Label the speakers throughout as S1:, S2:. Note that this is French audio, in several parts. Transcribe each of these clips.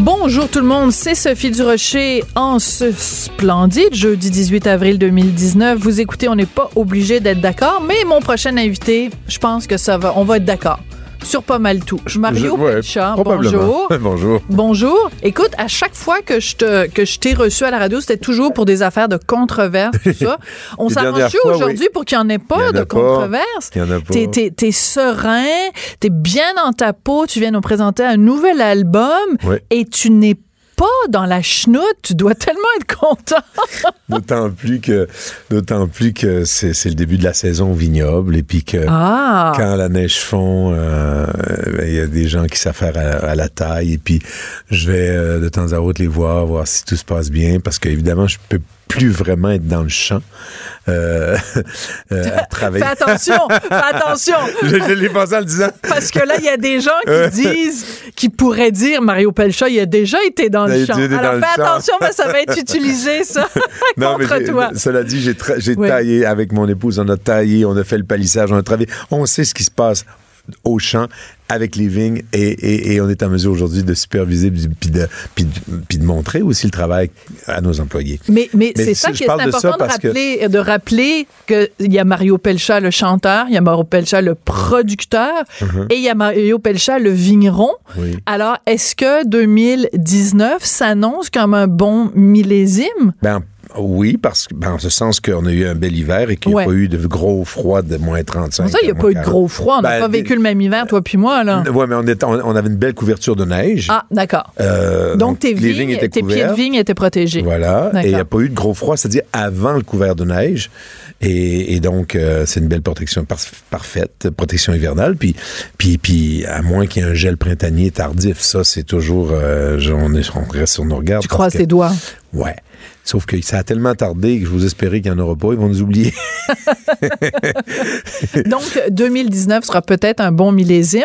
S1: Bonjour tout le monde, c'est Sophie Durocher en ce splendide jeudi 18 avril 2019. Vous écoutez, on n'est pas obligé d'être d'accord, mais mon prochain invité, je pense que ça va, on va être d'accord sur pas mal tout. Je Mario
S2: Je- ouais,
S1: Pelcha,
S2: probablement.
S1: bonjour.
S2: Bonjour.
S1: Bonjour. Écoute, à chaque fois que je te que je t'ai reçu à la radio, c'était toujours pour des affaires de controverse, tout ça. On s'arrange aujourd'hui
S2: oui.
S1: pour qu'il n'y en ait pas
S2: en
S1: de
S2: a pas.
S1: controverse?
S2: Il y en a pas.
S1: T'es, t'es, t'es serein, t'es bien dans ta peau, tu viens nous présenter un nouvel album et tu n'es pas dans la chenoute, tu dois tellement être content.
S2: D'autant plus que, d'autant plus que c'est, le début de la saison au vignoble et puis que
S1: Ah!
S2: quand la neige fond, euh, ben, il y a des gens qui s'affairent à, à la taille et puis je vais euh, de temps à autre les voir, voir si tout se passe bien parce qu'évidemment je peux plus vraiment être dans le champ euh, euh, à travailler.
S1: Fais attention, fais attention.
S2: je, je l'ai pensé en le disant.
S1: Parce que là, il y a des gens qui disent, qui pourraient dire, Mario Pelcha, il a déjà été dans le champ. Alors fais
S2: champ.
S1: attention, parce que ça va être utilisé, ça,
S2: Non,
S1: contre toi.
S2: cela dit, j'ai tra- j'ai
S1: Oui.
S2: taillé avec mon épouse, on a taillé, on a fait le palissage, on a travaillé. On sait ce qui se passe au champ avec les vignes et, et- et on est en mesure aujourd'hui de superviser puis de, puis de, puis de montrer aussi le travail à nos employés.
S1: Mais, mais,
S2: Mais
S1: c'est ça qui est
S2: de
S1: important
S2: ça
S1: de,
S2: parce que-
S1: rappeler, de rappeler qu'il y a Mario Pelcha, le chanteur, il y a Mario Pelcha, le producteur, et il y a Mario Pelcha, le vigneron.
S2: Uh-huh. Oui.
S1: Alors, est-ce que 2019 s'annonce comme un bon millésime?
S2: Ben, oui, parce que, ben, en ce sens qu'on a eu un bel hiver et qu'il n'y
S1: Ouais.
S2: a pas eu de gros froid de moins 35.
S1: ça, il n'y a pas eu de
S2: 40.
S1: gros froid. On n'a
S2: Ben,
S1: pas vécu le même hiver, toi puis moi, là.
S2: Oui, mais on, était- on, on avait une belle couverture de neige.
S1: Ah, d'accord.
S2: Euh,
S1: Donc, tes, vignes,
S2: étaient
S1: tes pieds de vigne étaient protégés.
S2: Voilà. Et il n'y a pas eu de gros froid, c'est-à-dire avant le couvert de neige. Et, et donc, euh, c'est une belle protection par- parfaite, protection hivernale. Puis, puis, puis à moins qu'il y ait un gel printanier tardif, ça, c'est toujours. euh, on, est, on reste sur nos regards.
S1: Tu croises
S2: que-
S1: tes doigts.
S2: Ouais. Sauf que ça a tellement tardé que je vous espérais qu'il n'y en aura pas. Ils vont nous oublier.
S1: Donc, 2019 sera peut-être un bon millésime.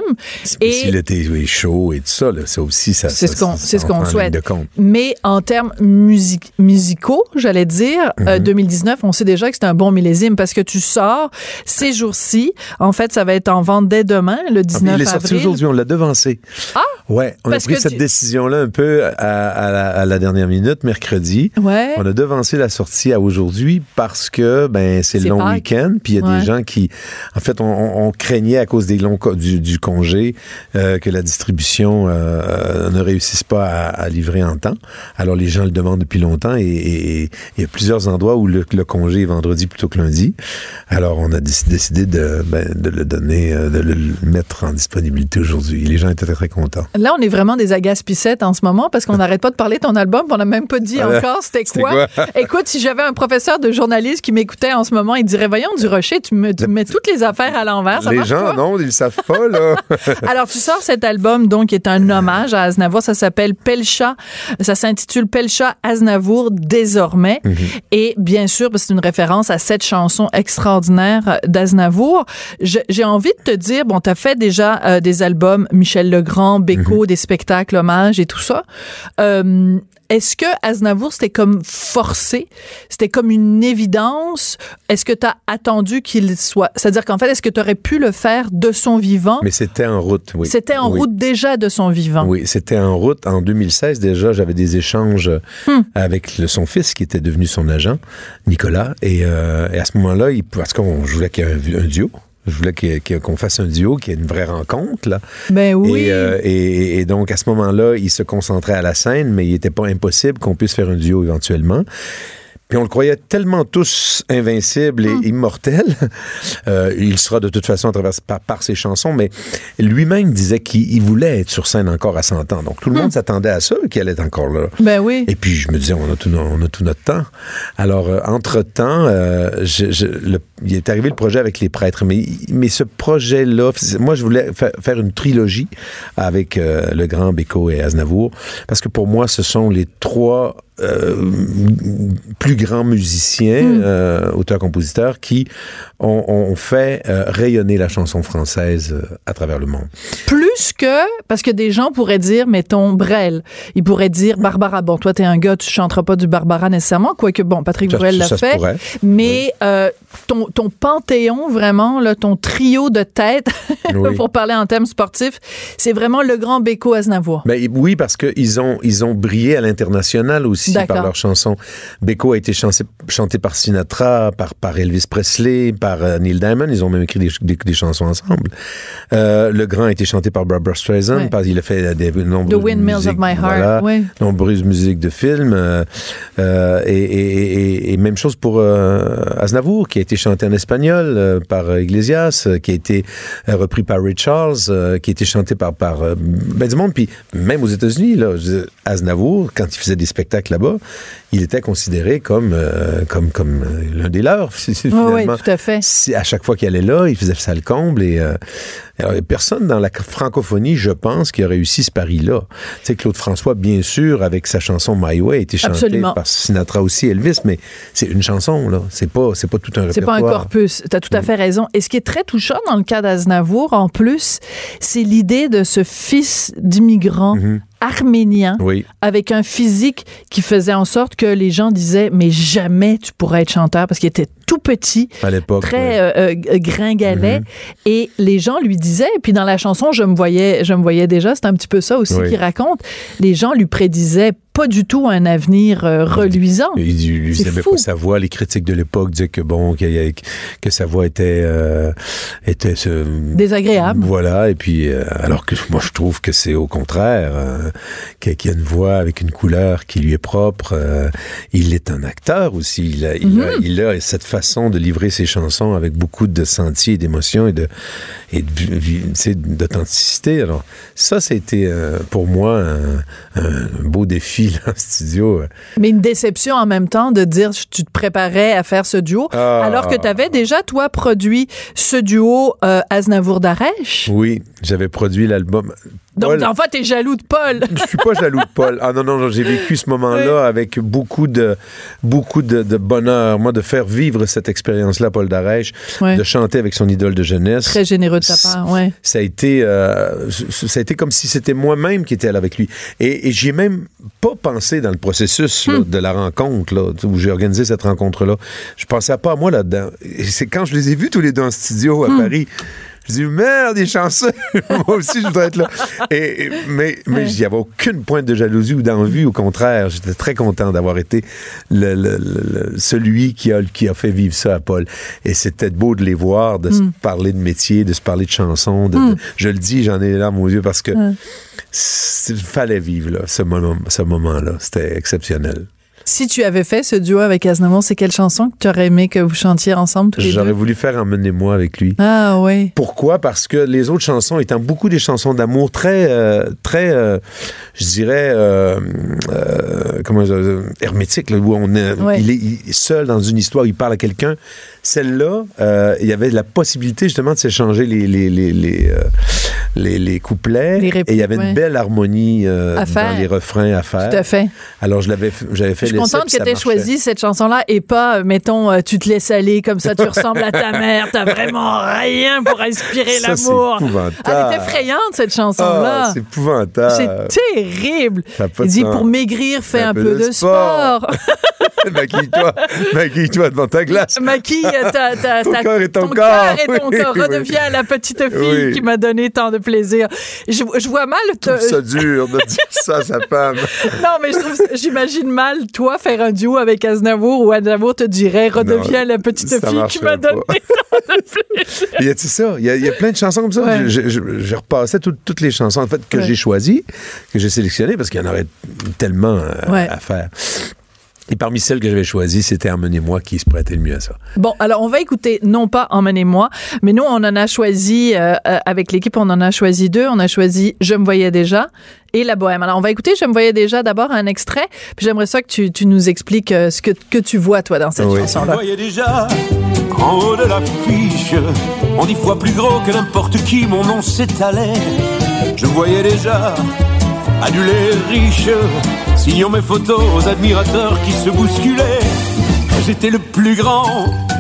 S2: Et si l'été est chaud et tout ça, ça aussi, ça.
S1: c'est ce qu'on c'est ce
S2: ligne
S1: souhaite. Mais en termes music- musicaux, j'allais dire, euh,
S2: Mhm.
S1: 2019, on sait déjà que c'est un bon millésime parce que tu sors ces jours-ci. En fait, ça va être en vente dès demain, le
S2: Ah, puis
S1: 19
S2: il est sorti aujourd'hui, on l'a devancé.
S1: Ah!
S2: Ouais, on
S1: Parce
S2: a pris cette
S1: tu-
S2: décision-là un peu à, à la, à la dernière minute, mercredi.
S1: Ouais.
S2: On a devancé la sortie à aujourd'hui parce que ben c'est le long week-end, puis il y a
S1: Ouais.
S2: des gens qui, en fait, on, on- craignait à cause des longs du, du congé euh, que la distribution euh, ne réussisse pas à, à livrer en temps. Alors les gens le demandent depuis longtemps et, il y a plusieurs endroits où le, le congé est vendredi plutôt que lundi. Alors on a déc- décidé de, ben, de le donner, euh, de le mettre en disponibilité aujourd'hui. Les gens étaient très, très contents.
S1: Là, on est vraiment des agace-pissettes en ce moment parce qu'on n'arrête pas de parler de ton album. On n'a même pas dit
S2: Ah,
S1: encore c'était quoi.
S2: quoi?
S1: Écoute, si j'avais un professeur de journaliste qui m'écoutait en ce moment, il dirait Voyons, du rocher, tu me, tu mets toutes les affaires à l'envers.
S2: Les gens,
S1: pas.
S2: non, ils savent pas, là.
S1: Alors, tu sors cet album, donc, qui est un hommage à Aznavour. Ça s'appelle Pelcha. Ça s'intitule Pelcha Aznavour désormais.
S2: Mhm.
S1: Et bien sûr, parce que c'est une référence à cette chanson extraordinaire d'Aznavour. J'ai envie de te dire, bon, t'as fait déjà euh, des albums Michel Legrand,
S2: Mhm.
S1: des spectacles hommages et tout ça. Euh, est-ce que Aznavour, c'était comme forcé? C'était comme une évidence? Est-ce que tu as attendu qu'il soit... C'est-à-dire qu'en fait, est-ce que tu aurais pu le faire de son vivant?
S2: Mais c'était en route, oui.
S1: C'était en
S2: Oui.
S1: route déjà de son vivant.
S2: Oui, c'était en route. En 2016, déjà, j'avais des échanges
S1: Hmm.
S2: avec le- son fils, qui était devenu son agent, Nicolas. Et, euh, et à ce moment-là, il, parce qu'on je voulais qu'il y ait un, un duo. Je voulais qu'on fasse un duo, qu'il y ait une vraie rencontre, là.
S1: Ben oui.
S2: Et, euh, et- et donc, à ce moment-là, il se concentrait à la scène, mais il n'était pas impossible qu'on puisse faire un duo éventuellement. Puis on le croyait tellement tous invincibles et
S1: Hmm.
S2: immortels. Euh, il sera de toute façon à travers par, par ses chansons, mais lui-même disait qu'il il voulait être sur scène encore à 100 ans. Donc tout le monde s'attendait à ça, qu'il allait être encore là.
S1: Ben oui.
S2: Et puis je me disais, on a tout, no- on a tout notre temps. Alors, euh, entre-temps, euh, je- je- le- il est arrivé le projet avec les prêtres. Mais, mais ce projet-là, moi, je voulais fa- faire une trilogie avec le grand Beko et Aznavour, parce que pour moi, ce sont les trois euh, plus grands musiciens, euh, auteurs-compositeurs, qui ont, ont fait euh, rayonner la chanson française à travers le monde.
S1: Plus que, parce que des gens pourraient dire, mettons, Brel. Ils pourraient dire, Barbara, bon, toi, t'es un gars, tu chanteras pas du Barbara nécessairement, quoique, bon, Patrick Bruel l'a fait. Mais ton, ton panthéon, vraiment, là, ton trio de tête,
S2: Oui.
S1: pour parler en termes sportifs, c'est vraiment le grand Beko Aznavour.
S2: Ben, oui, parce qu'ils ont, ils ont brillé à l'international aussi
S1: D'accord.
S2: par leurs chansons. Beko a été chanté, chanté par Sinatra, par, par Elvis Presley, par euh, Neil Diamond. Ils ont même écrit des, des, des chansons ensemble. Euh, le grand a été chanté par Barbara Streisand.
S1: Ouais.
S2: Parce, il a fait des nombreuses
S1: The Windmills of
S2: musiques,
S1: My Heart,
S2: voilà,
S1: ouais.
S2: nombreuses musiques de films. euh, euh, et, et, et, et même chose pour euh, Aznavour, qui a été chanté en espagnol euh, par Iglesias, euh, qui a été euh, repris par Ray Charles, euh, qui a été chanté par, par euh, ben du monde. Puis même aux États-Unis, Aznavour, quand il faisait des spectacles là-bas, il était considéré comme, euh, comme, comme euh, l'un des leurs,
S1: Oui,
S2: finalement.
S1: oui, tout à fait.
S2: Si- à chaque fois qu'il allait là, il faisait ça le comble. Et euh, alors, personne dans la francophonie, je pense, qui a réussi ce pari-là. Tu sais, Claude François, bien sûr, avec sa chanson My Way, a été chantée
S1: Absolument.
S2: par Sinatra aussi, Elvis, mais c'est une chanson, là. C'est pas, c'est pas tout un
S1: C'est pas
S2: répertoire.
S1: un corpus. Tu as tout à fait raison. Et ce qui est très touchant dans le cas d'Aznavour, en plus, c'est l'idée de ce fils d'immigrant arménien
S2: Oui.
S1: avec un physique qui faisait en sorte que les gens disaient mais jamais tu pourrais être chanteur parce qu'il était tout petit
S2: À
S1: très
S2: ouais.
S1: euh, euh, gringalet
S2: Mhm.
S1: et les gens lui disaient et puis dans la chanson je me voyais je me voyais déjà c'est un petit peu ça aussi
S2: Oui.
S1: qu'il raconte les gens lui prédisaient pas du tout un avenir euh, reluisant
S2: Il n'aimait pas sa voix. Les critiques de l'époque disaient que bon, que sa voix était euh, était
S1: désagréable
S2: Voilà. Et puis, alors que moi, je trouve que c'est au contraire, qu'il y a une voix avec une couleur qui lui est propre. il est un acteur aussi. Il a, il, a, il a cette façon de livrer ses chansons avec beaucoup de sentiers et d'émotions et de et d'authenticité. Alors, ça, c'était euh, pour moi un, un beau défi là, en studio.
S1: mais une déception en même temps de dire tu te préparais à faire ce duo
S2: Ah.
S1: alors que tu avais déjà toi produit ce duo euh, Aznavour Darèche
S2: Oui, j'avais produit l'album.
S1: Donc
S2: Paul-
S1: en fait t'es jaloux de Paul
S2: Je suis pas jaloux de Paul. Ah non, non, non, j'ai vécu ce moment-là avec beaucoup de beaucoup de, de bonheur. Moi, de faire vivre cette expérience-là, Paul Darèche, de chanter avec son idole de jeunesse.
S1: très généreux de ta part ouais
S2: Ça a été, euh, ça a été comme si c'était moi-même qui étais là avec lui. Et, et j'y ai même pas pensé dans le processus là, de la rencontre, là, où j'ai organisé cette rencontre-là. Je pensais pas à moi là-dedans. C'est quand je les ai vus tous les deux en studio à Paris. Je dis, merde, des chanceux! Moi aussi, je voudrais être là. Et, et- mais mais il n'y avait aucune pointe de jalousie ou d'envie. Au contraire, j'étais très content d'avoir été le, le- le- le- celui qui a, qui a fait vivre ça à Paul. Et c'était beau de les voir, de se parler de métier, de se parler de chansons. de- de- je le dis, j'en ai les larmes aux yeux parce que il fallait vivre là, ce moment, ce moment-là. C'était exceptionnel.
S1: Si tu avais fait ce duo avec Aznavour, c'est quelle chanson que tu aurais aimé que vous chantiez ensemble tous les
S2: J'aurais voulu faire Emmenez-moi avec lui.
S1: Ah oui.
S2: Pourquoi? Parce que les autres chansons étant beaucoup des chansons d'amour très, euh, très, euh, je dirais, euh, euh, comment euh, hermétiques, là, où on est,
S1: Ouais.
S2: il, est, il est seul dans une histoire, il parle à quelqu'un. Celle-là, euh, il y avait la possibilité justement de s'échanger les, les, les, les, euh, les, les couplets.
S1: Les répliques,
S2: et il y avait une belle harmonie euh, dans les refrains à faire.
S1: Tout à fait.
S2: Alors, je l'avais, j'avais fait
S1: Je suis contente que tu aies choisi cette chanson-là et pas, euh, mettons, euh, tu te laisses aller comme ça, tu ressembles à ta mère, t'as vraiment rien pour inspirer l'amour.
S2: épouvantable.
S1: Elle est effrayante, cette chanson-là.
S2: c'est épouvantable.
S1: c'est terrible. Il dit pour maigrir, fais un, peu, de sport.
S2: maquille-toi, maquille-toi devant ta glace.
S1: Maquille ta, ta,
S2: Ton
S1: ta-
S2: corps et ton
S1: cœur
S2: corps.
S1: et ton
S2: Oui,
S1: corps.
S2: oui.
S1: Redeviens la petite fille
S2: Oui.
S1: qui m'a donné tant de plaisir. Je, je vois mal.
S2: Je trouve
S1: te-
S2: ça dur de dire ça à sa femme.
S1: Non, mais j'imagine mal, toi, faire un duo avec Aznavour où Aznavour te dirait redeviens la petite fille qui m'a donné tant de plaisir.
S2: Il y a, ça, il y, a, il y a plein de chansons comme ça.
S1: Ouais.
S2: Je, je- je- je repassais tout- toutes les chansons en fait que
S1: Ouais.
S2: j'ai choisies, que j'ai sélectionnées parce qu'il y en aurait tellement euh,
S1: Ouais.
S2: à faire. Et parmi celles que j'avais choisies, c'était Emmenez-moi qui se prêtait le mieux à ça.
S1: Bon, alors on va écouter non pas Emmenez-moi, mais nous on en a choisi euh, euh, avec l'équipe, on en a choisi deux. On a choisi Je me voyais déjà et La Bohème. Alors on va écouter Je me voyais déjà d'abord un extrait, puis j'aimerais ça que tu, tu nous expliques euh, ce que, que tu vois toi dans cette
S2: Oui.
S3: Je me
S1: chanson-là.
S3: voyais déjà en haut de l'affiche. On dix fois plus gros que n'importe qui, mon nom s'étalait. Je me voyais déjà adulé riche, signant mes photos aux admirateurs qui se bousculaient. J'étais le plus grand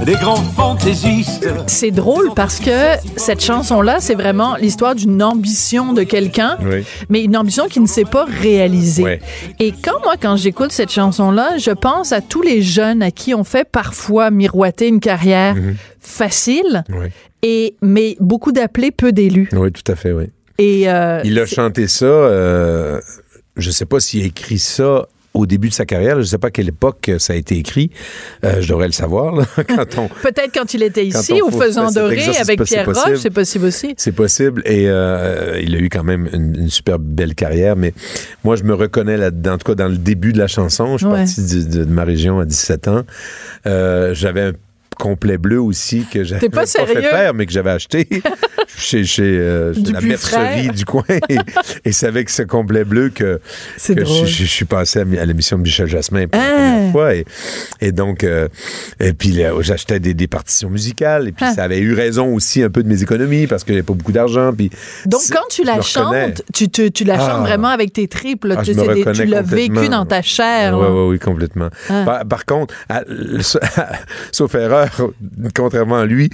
S3: des grands fantaisistes.
S1: C'est drôle parce que cette chanson-là, c'est vraiment l'histoire d'une ambition de quelqu'un,
S2: Oui.
S1: mais une ambition qui ne s'est pas réalisée. Et quand moi, quand j'écoute cette chanson-là, je pense à tous les jeunes à qui on fait parfois miroiter une carrière
S2: Mhm.
S1: facile,
S2: Oui,
S1: et mais beaucoup d'appelés, peu d'élus.
S2: oui tout à fait, oui.
S1: Et euh,
S2: Il a chanté ça, euh, je sais pas s'il a écrit ça au début de sa carrière, je sais pas à quelle époque ça a été écrit, Euh, je devrais le savoir, là, quand on...
S1: peut-être quand il était ici au Faisant
S2: cet
S1: Doré avec Pierre
S2: possible.
S1: Roche, c'est possible aussi.
S2: C'est possible et euh, il a eu quand même une, une super belle carrière, mais moi je me reconnais là-dedans, en tout cas dans le début de la chanson, je suis
S1: Ouais.
S2: parti de, de- de ma région à 17 ans, Euh, j'avais un complet bleu aussi que j'avais
S1: T'es pas
S2: fait faire mais que j'avais acheté chez, chez, euh, chez la mercerie du coin et, et c'est avec ce complet bleu que, je,
S1: drôle.
S2: je- je suis passé à, mi- à l'émission de Michel Jasmin pour
S1: Ah.
S2: la première fois et, et donc euh, et puis là, j'achetais des, des partitions musicales et puis
S1: Ah.
S2: ça avait eu raison aussi un peu de mes économies parce que j'avais pas beaucoup d'argent puis
S1: Donc, quand tu la chantes, tu, tu, tu la
S2: Ah.
S1: chantes vraiment avec tes tripes. là.
S2: Ah,
S1: tu, des- tu l'as vécu dans ta chair.
S2: Oui, oui, oui, complètement.
S1: Ah.
S2: Par, par contre, à- sauf erreur, contrairement à lui,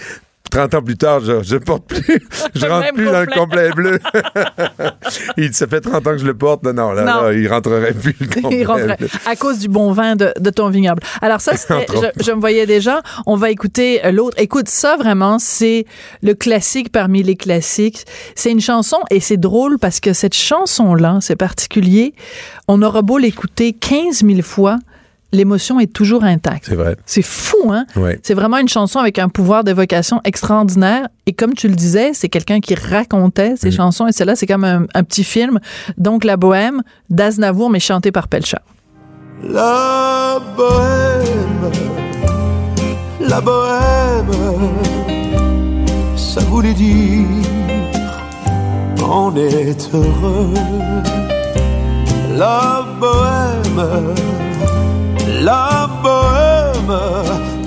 S2: 30 ans plus tard, je, je porte plus, je rentre
S1: même
S2: plus dans le
S1: complet.
S2: bleu. il ça fait 30 ans que je le porte. Non, non, là,
S1: Non.
S2: là, il rentrerait plus le complet
S1: Il rentrait
S2: bleu.
S1: à cause du bon vin de, de ton vignoble. Alors ça, c'était, je, je me voyais déjà. On va écouter euh, l'autre. Écoute, ça vraiment, c'est le classique parmi les classiques. C'est une chanson et c'est drôle parce que cette chanson-là, c'est particulier. On aura beau l'écouter 15 000 fois, l'émotion est toujours intacte.
S2: C'est vrai.
S1: C'est fou, hein?
S2: Ouais.
S1: C'est vraiment une chanson avec un pouvoir d'évocation extraordinaire. Et comme tu le disais, c'est quelqu'un qui racontait
S2: Mm.
S1: ses chansons. Et celle-là, c'est comme un, un petit film. Donc, La Bohème d'Aznavour, mais chantée par Pelcha.
S3: La bohème, la bohème, ça voulait dire on est heureux. La bohème, la bohème,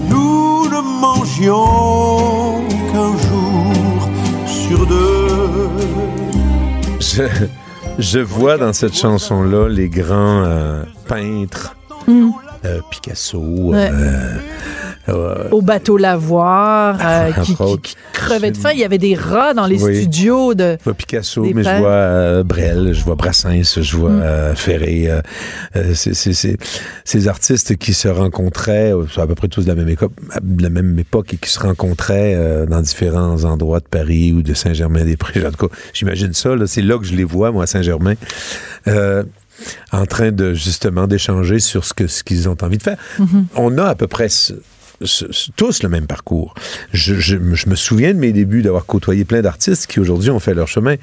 S3: nous ne mangions qu'un jour sur deux.
S2: Je, je vois dans cette chanson-là les grands euh, peintres, euh, Picasso,
S1: Ouais.
S2: euh, euh,
S1: Au bateau Lavoir, euh, qui, crevait de faim. Il y avait des rats dans les
S2: Oui.
S1: studios de.
S2: Je vois Picasso, mais
S1: peintres.
S2: je vois euh, Brel, je vois Brassens, je vois
S1: Mm.
S2: Ferré. c'est- c'est- c'est- ces artistes qui se rencontraient, à peu près tous de la même, éco- de la même époque et qui se rencontraient dans différents endroits de Paris ou de Saint-Germain-des-Prés. En tout cas, j'imagine ça. là, C'est là que je les vois, moi, à Saint-Germain. En train de justement d'échanger sur ce que ce qu'ils ont envie de faire.
S1: Mm-hmm.
S2: On a à peu près ce- tous le même parcours. Je, je- je me souviens de mes débuts d'avoir côtoyé plein d'artistes qui aujourd'hui ont fait leur chemin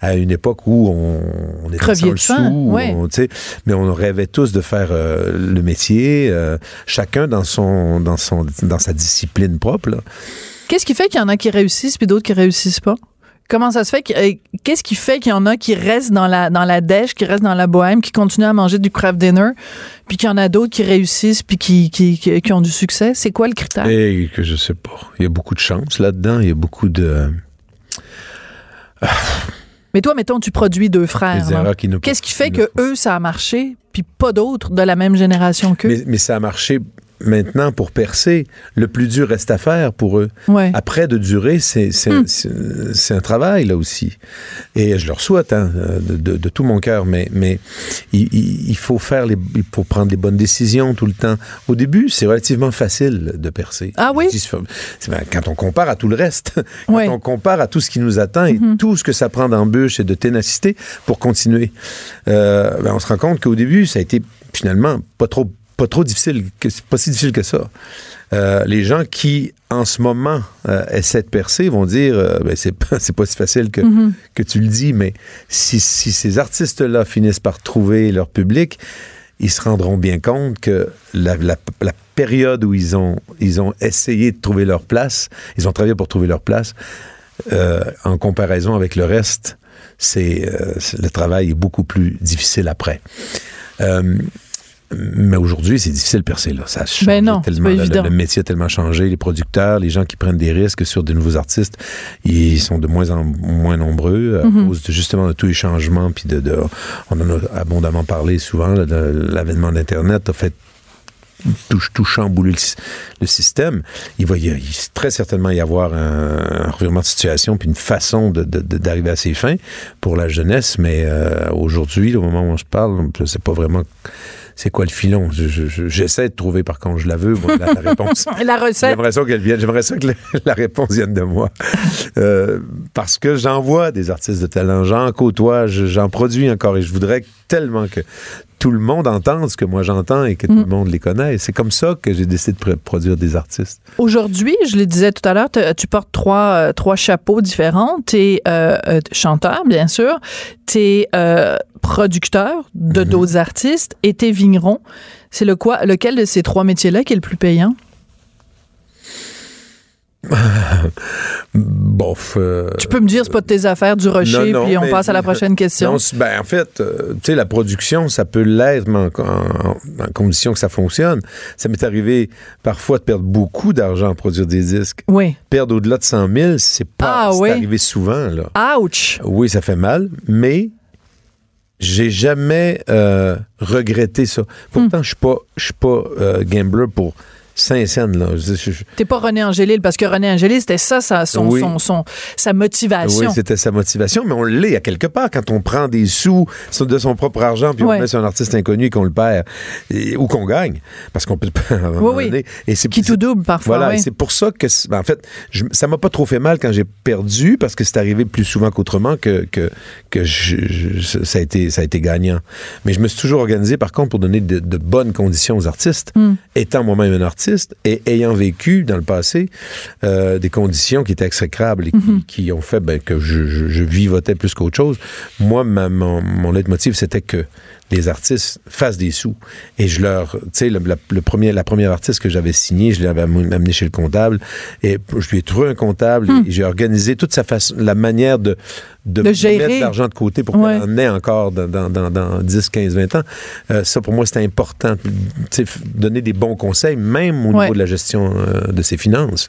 S2: à une époque où on, on était
S1: Creviez
S2: sans le
S1: faim,
S2: sou,
S1: ouais.
S2: on- tu sais, mais on rêvait tous de faire euh, le métier, euh, chacun dans son dans son dans sa discipline propre.
S1: Qu'est-ce qui fait qu'il y en a qui réussissent puis d'autres qui réussissent pas? Comment ça se fait? euh, Qu'est-ce qui fait qu'il y en a qui restent dans la, dans la dèche, qui restent dans la bohème, qui continuent à manger du craft dinner, puis qu'il y en a d'autres qui réussissent puis qui, qui, qui, qui ont du succès? C'est quoi le critère?
S2: Et que je sais pas. Il y a beaucoup de chance là-dedans. Il y a beaucoup de
S1: Mais toi, mettons, tu produis deux frères. Qu'est-ce qui fait que eux, ça a marché, puis pas d'autres de la même génération qu'eux?
S2: Mais, mais ça a marché maintenant pour percer. Le plus dur reste à faire pour eux.
S1: Ouais.
S2: Après, de durer, c'est
S1: Hmm.
S2: c'est- un travail, là aussi. Et je leur souhaite, hein, de, de- de tout mon cœur, mais, mais il, il- il faut faire les, il faut prendre les bonnes décisions tout le temps. Au début, c'est relativement facile de percer.
S1: Ah oui?
S2: Dis, ben, quand on compare à tout le reste, quand
S1: Ouais.
S2: on compare à tout ce qui nous attend et tout ce que ça prend d'embûches et de ténacité pour continuer, euh, ben, on se rend compte qu'au début, ça a été finalement pas trop pas trop difficile, pas si difficile que ça. Euh, les gens qui, en ce moment, euh, essaient de percer vont dire euh, ben, c'est pas, si facile que,
S1: Mm-hmm.
S2: que tu le dis, mais si, si ces artistes-là finissent par trouver leur public, ils se rendront bien compte que la, la- la période où ils ont, ils ont essayé de trouver leur place, ils ont travaillé pour trouver leur place, euh, en comparaison avec le reste, c'est- le travail est beaucoup plus difficile après. Mais aujourd'hui, c'est difficile de percer. Là. Ça a changé
S1: Ben non,
S2: tellement.
S1: pas
S2: Le- métier a tellement changé. Les producteurs, les gens qui prennent des risques sur de nouveaux artistes, ils sont de moins en moins nombreux à
S1: Mhm.
S2: cause de, justement de tous les changements. Puis de, de- on en a abondamment parlé souvent. L'avènement d'Internet a fait tout, tout chambouler le, sy- le système. Il va y, il- très certainement y avoir un, un revirement de situation puis une façon d'arriver à ses fins pour la jeunesse. Mais euh, aujourd'hui, au moment où on se parle, je sais pas vraiment c'est quoi le filon? Je- je- je- J'essaie de trouver, par contre, je la veux, moi, la, la réponse.
S1: La recette.
S2: J'aimerais ça qu'elle vienne. J'aimerais ça que la, la réponse vienne de moi. Euh, parce que j'en vois des artistes de talent. J'en côtoie, je- j'en produis encore et je voudrais tellement que tout le monde entende ce que moi j'entends et que tout le monde les connaisse. C'est comme ça que j'ai décidé de pr- produire des artistes.
S1: Aujourd'hui, je le disais tout à l'heure, tu portes trois, euh, trois chapeaux différents. Tu es chanteur, bien sûr. Tu es producteur de
S2: Mhm.
S1: d'autres artistes et tu es vigneron. C'est le quoi, lequel de ces trois métiers-là qui est le plus payant?
S2: Bof. euh,
S1: Tu peux me dire, c'est pas de tes affaires du rocher,
S2: Non, non,
S1: puis on
S2: mais-
S1: passe à la prochaine question.
S2: Non, ben, en fait, euh, tu sais, la production, ça peut l'être, mais en, en- en condition que ça fonctionne. Ça m'est arrivé parfois de perdre beaucoup d'argent à produire des disques.
S1: Oui.
S2: Perdre au-delà de 100 000, c'est pas
S1: Ah, oui.
S2: arrivé souvent, là.
S1: Ouch!
S2: Oui, ça fait mal, mais j'ai jamais euh, regretté ça. Pourtant, je suis pas, pas gambler pour Saint-Saëns, là. Je-
S1: T'es pas René Angélil, parce que René Angélil, c'était ça, sa, son,
S2: Oui.
S1: son, son- sa motivation.
S2: Oui, c'était sa motivation, mais on l'est à quelque part quand on prend des sous de son propre argent puis on met sur un artiste inconnu et qu'on le perd et- ou qu'on gagne, parce qu'on peut pas.
S1: oui.
S2: donné. Et c'est
S1: Qui tout double parfois.
S2: Voilà,
S1: oui.
S2: et c'est pour ça que, ben, en fait, je- ça m'a pas trop fait mal quand j'ai perdu, parce que c'est arrivé plus souvent qu'autrement que, que, que ça, a été, ça a été gagnant. Mais je me suis toujours organisé, par contre, pour donner de, de bonnes conditions aux artistes,
S1: Hmm.
S2: étant moi-même un artiste et ayant vécu dans le passé euh, des conditions qui étaient exécrables et qui,
S1: Mhm.
S2: qui ont fait ben, que je, je, je vivotais plus qu'autre chose. Moi, ma- mon, mon leitmotiv, c'était que les artistes fassent des sous. Et je leur, tu sais, le, la- le premier, la première artiste que j'avais signée, je l'avais am- amené chez le comptable et je lui ai trouvé un comptable et j'ai organisé toute sa façon, la manière de, de,
S1: Hmm. De gérer.
S2: mettre de l'argent de côté pour
S1: Ouais.
S2: qu'elle en ait encore dans, dans, dans, dans 10, 15, 20 ans. Euh, ça, pour moi, c'était important. Tu sais, f- donner des bons conseils, même au
S1: Ouais.
S2: niveau de la gestion euh, de ses finances.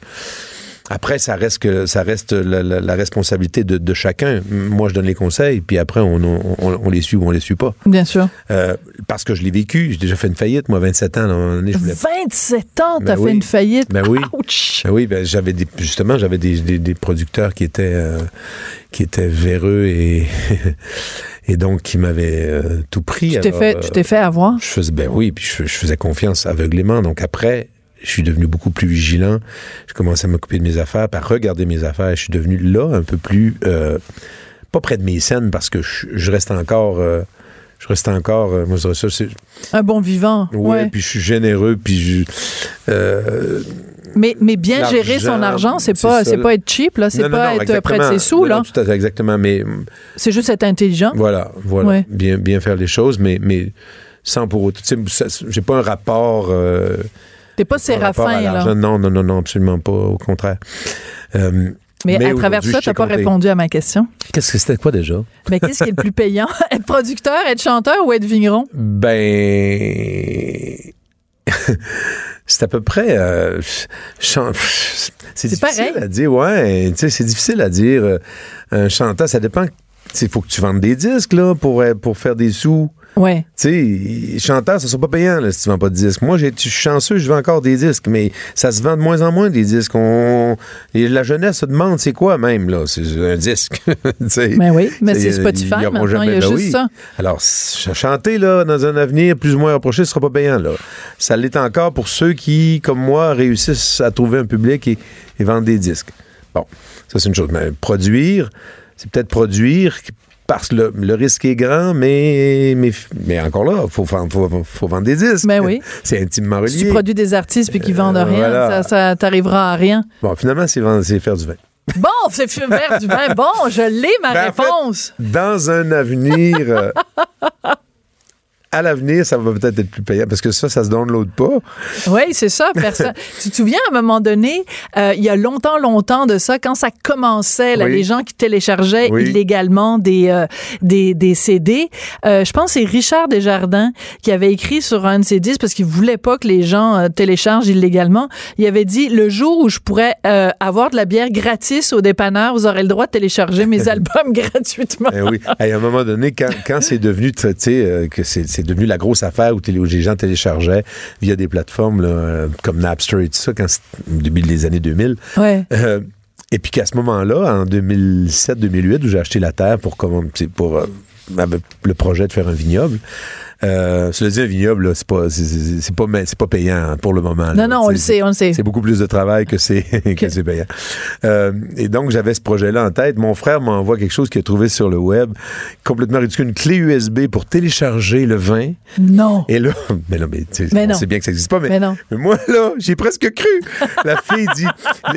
S2: Après, ça reste que ça reste la, la- la responsabilité de, de chacun. Moi, je donne les conseils, puis après, on, on- on- on les suit ou on les suit pas.
S1: Bien sûr.
S2: Euh, parce que je l'ai vécu. J'ai déjà fait une faillite, moi, 27 ans. donné, je voulais
S1: 27 ans, t'as
S2: Ben
S1: fait une faillite?
S2: Ben oui.
S1: Ouch!
S2: Ben oui, ben j'avais des, justement, j'avais des, des- des producteurs qui étaient euh, qui étaient véreux et et donc qui m'avaient euh, tout pris.
S1: Tu t'es fait,
S2: euh,
S1: tu t'es fait avoir?
S2: je faisais, ben oui, puis je, je faisais confiance aveuglément. Donc après, je suis devenu beaucoup plus vigilant. Je commençais à m'occuper de mes affaires, puis à regarder mes affaires. Je suis devenu là un peu plus, euh, pas près de mes scènes parce que je, je reste encore, euh, je reste encore, euh, moi je dirais ça, c'est,
S1: Un bon vivant.
S2: Ouais. puis je suis généreux, puis je, euh,
S1: Mais, mais bien gérer son argent, c'est pas, c'est pas être cheap, là. C'est
S2: non,
S1: pas
S2: non,
S1: être près de ses sous,
S2: Non,
S1: là.
S2: tout à fait, exactement. Mais
S1: C'est juste être intelligent.
S2: voilà, voilà,
S1: Ouais.
S2: bien, bien faire les choses, mais, mais sans pour autant, j'ai pas un rapport. euh,
S1: T'es pas séraphin, là.
S2: Non, non, non, non, absolument pas. Au contraire. Euh,
S1: Mais,
S2: Mais
S1: à travers ça, t'as
S2: t'ai
S1: pas répondu à ma question.
S2: Qu'est-ce que c'était quoi déjà?
S1: Mais qu'est-ce qui est le plus payant? être producteur, être chanteur ou être vigneron?
S2: Ben. c'est à peu près. euh, c'est difficile
S1: pareil.
S2: à dire, ouais. Tu sais, c'est difficile à dire. un chanteur, ça dépend. Il faut que tu vendes des disques, là, pour, euh, pour faire des sous.
S1: Ouais.
S2: Tu sais, chanteur, ça sera pas payant là, si tu vends pas de disques. Moi, j'ai- je suis chanceux, je vends encore des disques, mais ça se vend de moins en moins des disques. On, et la jeunesse se demande c'est quoi même là, c'est un disque.
S1: Mais oui, mais
S2: C'est- ils
S1: Spotify maintenant, il y a
S2: ben
S1: juste
S2: oui.
S1: ça.
S2: Alors, ch- chanter là dans un avenir plus ou moins rapproché, ce sera pas payant là. Ça l'est encore pour ceux qui, comme moi, réussissent à trouver un public et, et vendre des disques. Bon, ça c'est une chose. Mais produire, c'est peut-être produire parce que le, le risque est grand, mais, mais, mais encore là, il faut, faut, faut, faut vendre des disques.
S1: Ben oui.
S2: C'est intimement relié.
S1: Si tu produis des artistes puis qu'ils vendent
S2: Euh,
S1: rien,
S2: voilà.
S1: ça, ça t'arrivera à rien.
S2: Bon, finalement, c'est faire du vin.
S1: Bon, c'est fait vers du vin. Bon, je l'ai, ma
S2: Ben, en fait,
S1: réponse.
S2: Dans un avenir euh, à l'avenir, ça va peut-être être plus payant parce que ça, ça se download pas.
S1: Oui, c'est ça. Personne. tu te souviens, à un moment donné, euh, il y a longtemps, longtemps de ça, quand ça commençait, là,
S2: Oui.
S1: les gens qui téléchargeaient
S2: Oui.
S1: illégalement des, euh, des, des CD, euh, je pense que c'est Richard Desjardins qui avait écrit sur un de ses disques parce qu'il voulait pas que les gens téléchargent illégalement. Il avait dit le jour où je pourrais avoir de la bière gratis au dépanneur, vous aurez le droit de télécharger mes albums gratuitement.
S2: Eh oui. Et à un moment donné, quand, quand c'est devenu, tu sais, que c'est devenu la grosse affaire où, les gens téléchargeaient via des plateformes là, euh, comme Napster et tout ça, quand au début des années 2000.
S1: Ouais.
S2: Euh, et puis qu'à ce moment-là, en 2007-2008, où j'ai acheté la terre pour, comment- pour euh, le projet de faire un vignoble. Euh, cela dit, un vignoble, c'est pas, c'est- pas, c'est pas payant hein, pour le moment. là.
S1: Non, non, on le sait, on le sait.
S2: c'est beaucoup plus de travail que c'est que c'est payant. Euh, et donc, j'avais ce projet-là en tête. Mon frère m'envoie quelque chose qu'il a trouvé sur le web, complètement ridicule, une clé USB pour télécharger le vin.
S1: Non.
S2: Et là, mais non, mais tu sais,
S1: Mais
S2: on
S1: non.
S2: sait bien que ça n'existe pas, mais,
S1: Mais non.
S2: mais moi, là, j'ai presque cru. La fille dit,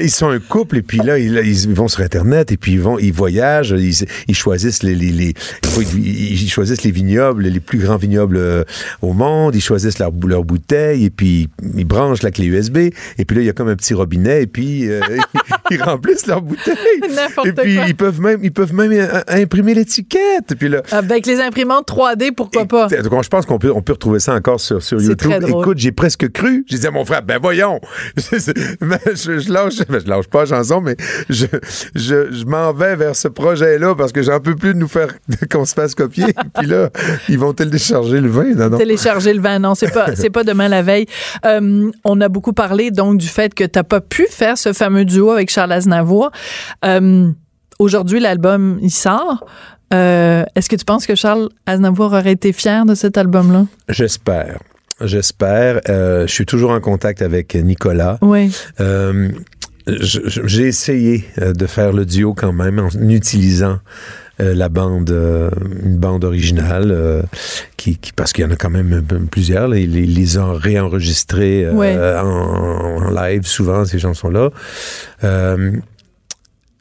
S2: ils sont un couple, et puis là, ils, vont sur Internet, et puis ils vont, ils voyagent, ils, ils choisissent les, les, les- ils, ils choisissent les vignobles, les plus grands vignobles euh, au monde, ils choisissent leur, leur bouteille, et puis ils branchent la clé USB, et puis là, il y a comme un petit robinet, et puis euh, ils remplissent leur bouteille. Et puis
S1: quoi.
S2: ils peuvent même, ils peuvent même euh, imprimer l'étiquette. Et puis là,
S1: Avec les imprimantes 3D, pourquoi pas?
S2: donc, je pense qu'on peut, on peut retrouver ça encore sur, sur YouTube. Écoute, j'ai presque cru. J'ai dit à mon frère, ben voyons. Ben, je, je lâche, ben, je lâche pas chanson, mais je, je, je m'en vais vers ce projet-là parce que j'en peux plus de nous faire qu'on se fasse copier. Puis là, ils vont télécharger le vin. Non, non.
S1: télécharger le vin. Non, c'est pas, c'est pas demain la veille. Euh, on a beaucoup parlé donc du fait que t'as pas pu faire ce fameux duo avec Charles Aznavour. Euh, aujourd'hui, l'album il sort. Euh, est-ce que tu penses que Charles Aznavour aurait été fier de cet album-là?
S2: J'espère. J'espère. Je suis toujours en contact avec Nicolas.
S1: Oui.
S2: J'ai essayé de faire le duo quand même en utilisant la bande, euh, une bande originale, euh, qui, qui- parce qu'il y en a quand même plusieurs. Là, il, il les euh,
S1: Ouais.
S2: en, en live souvent ces chansons-là.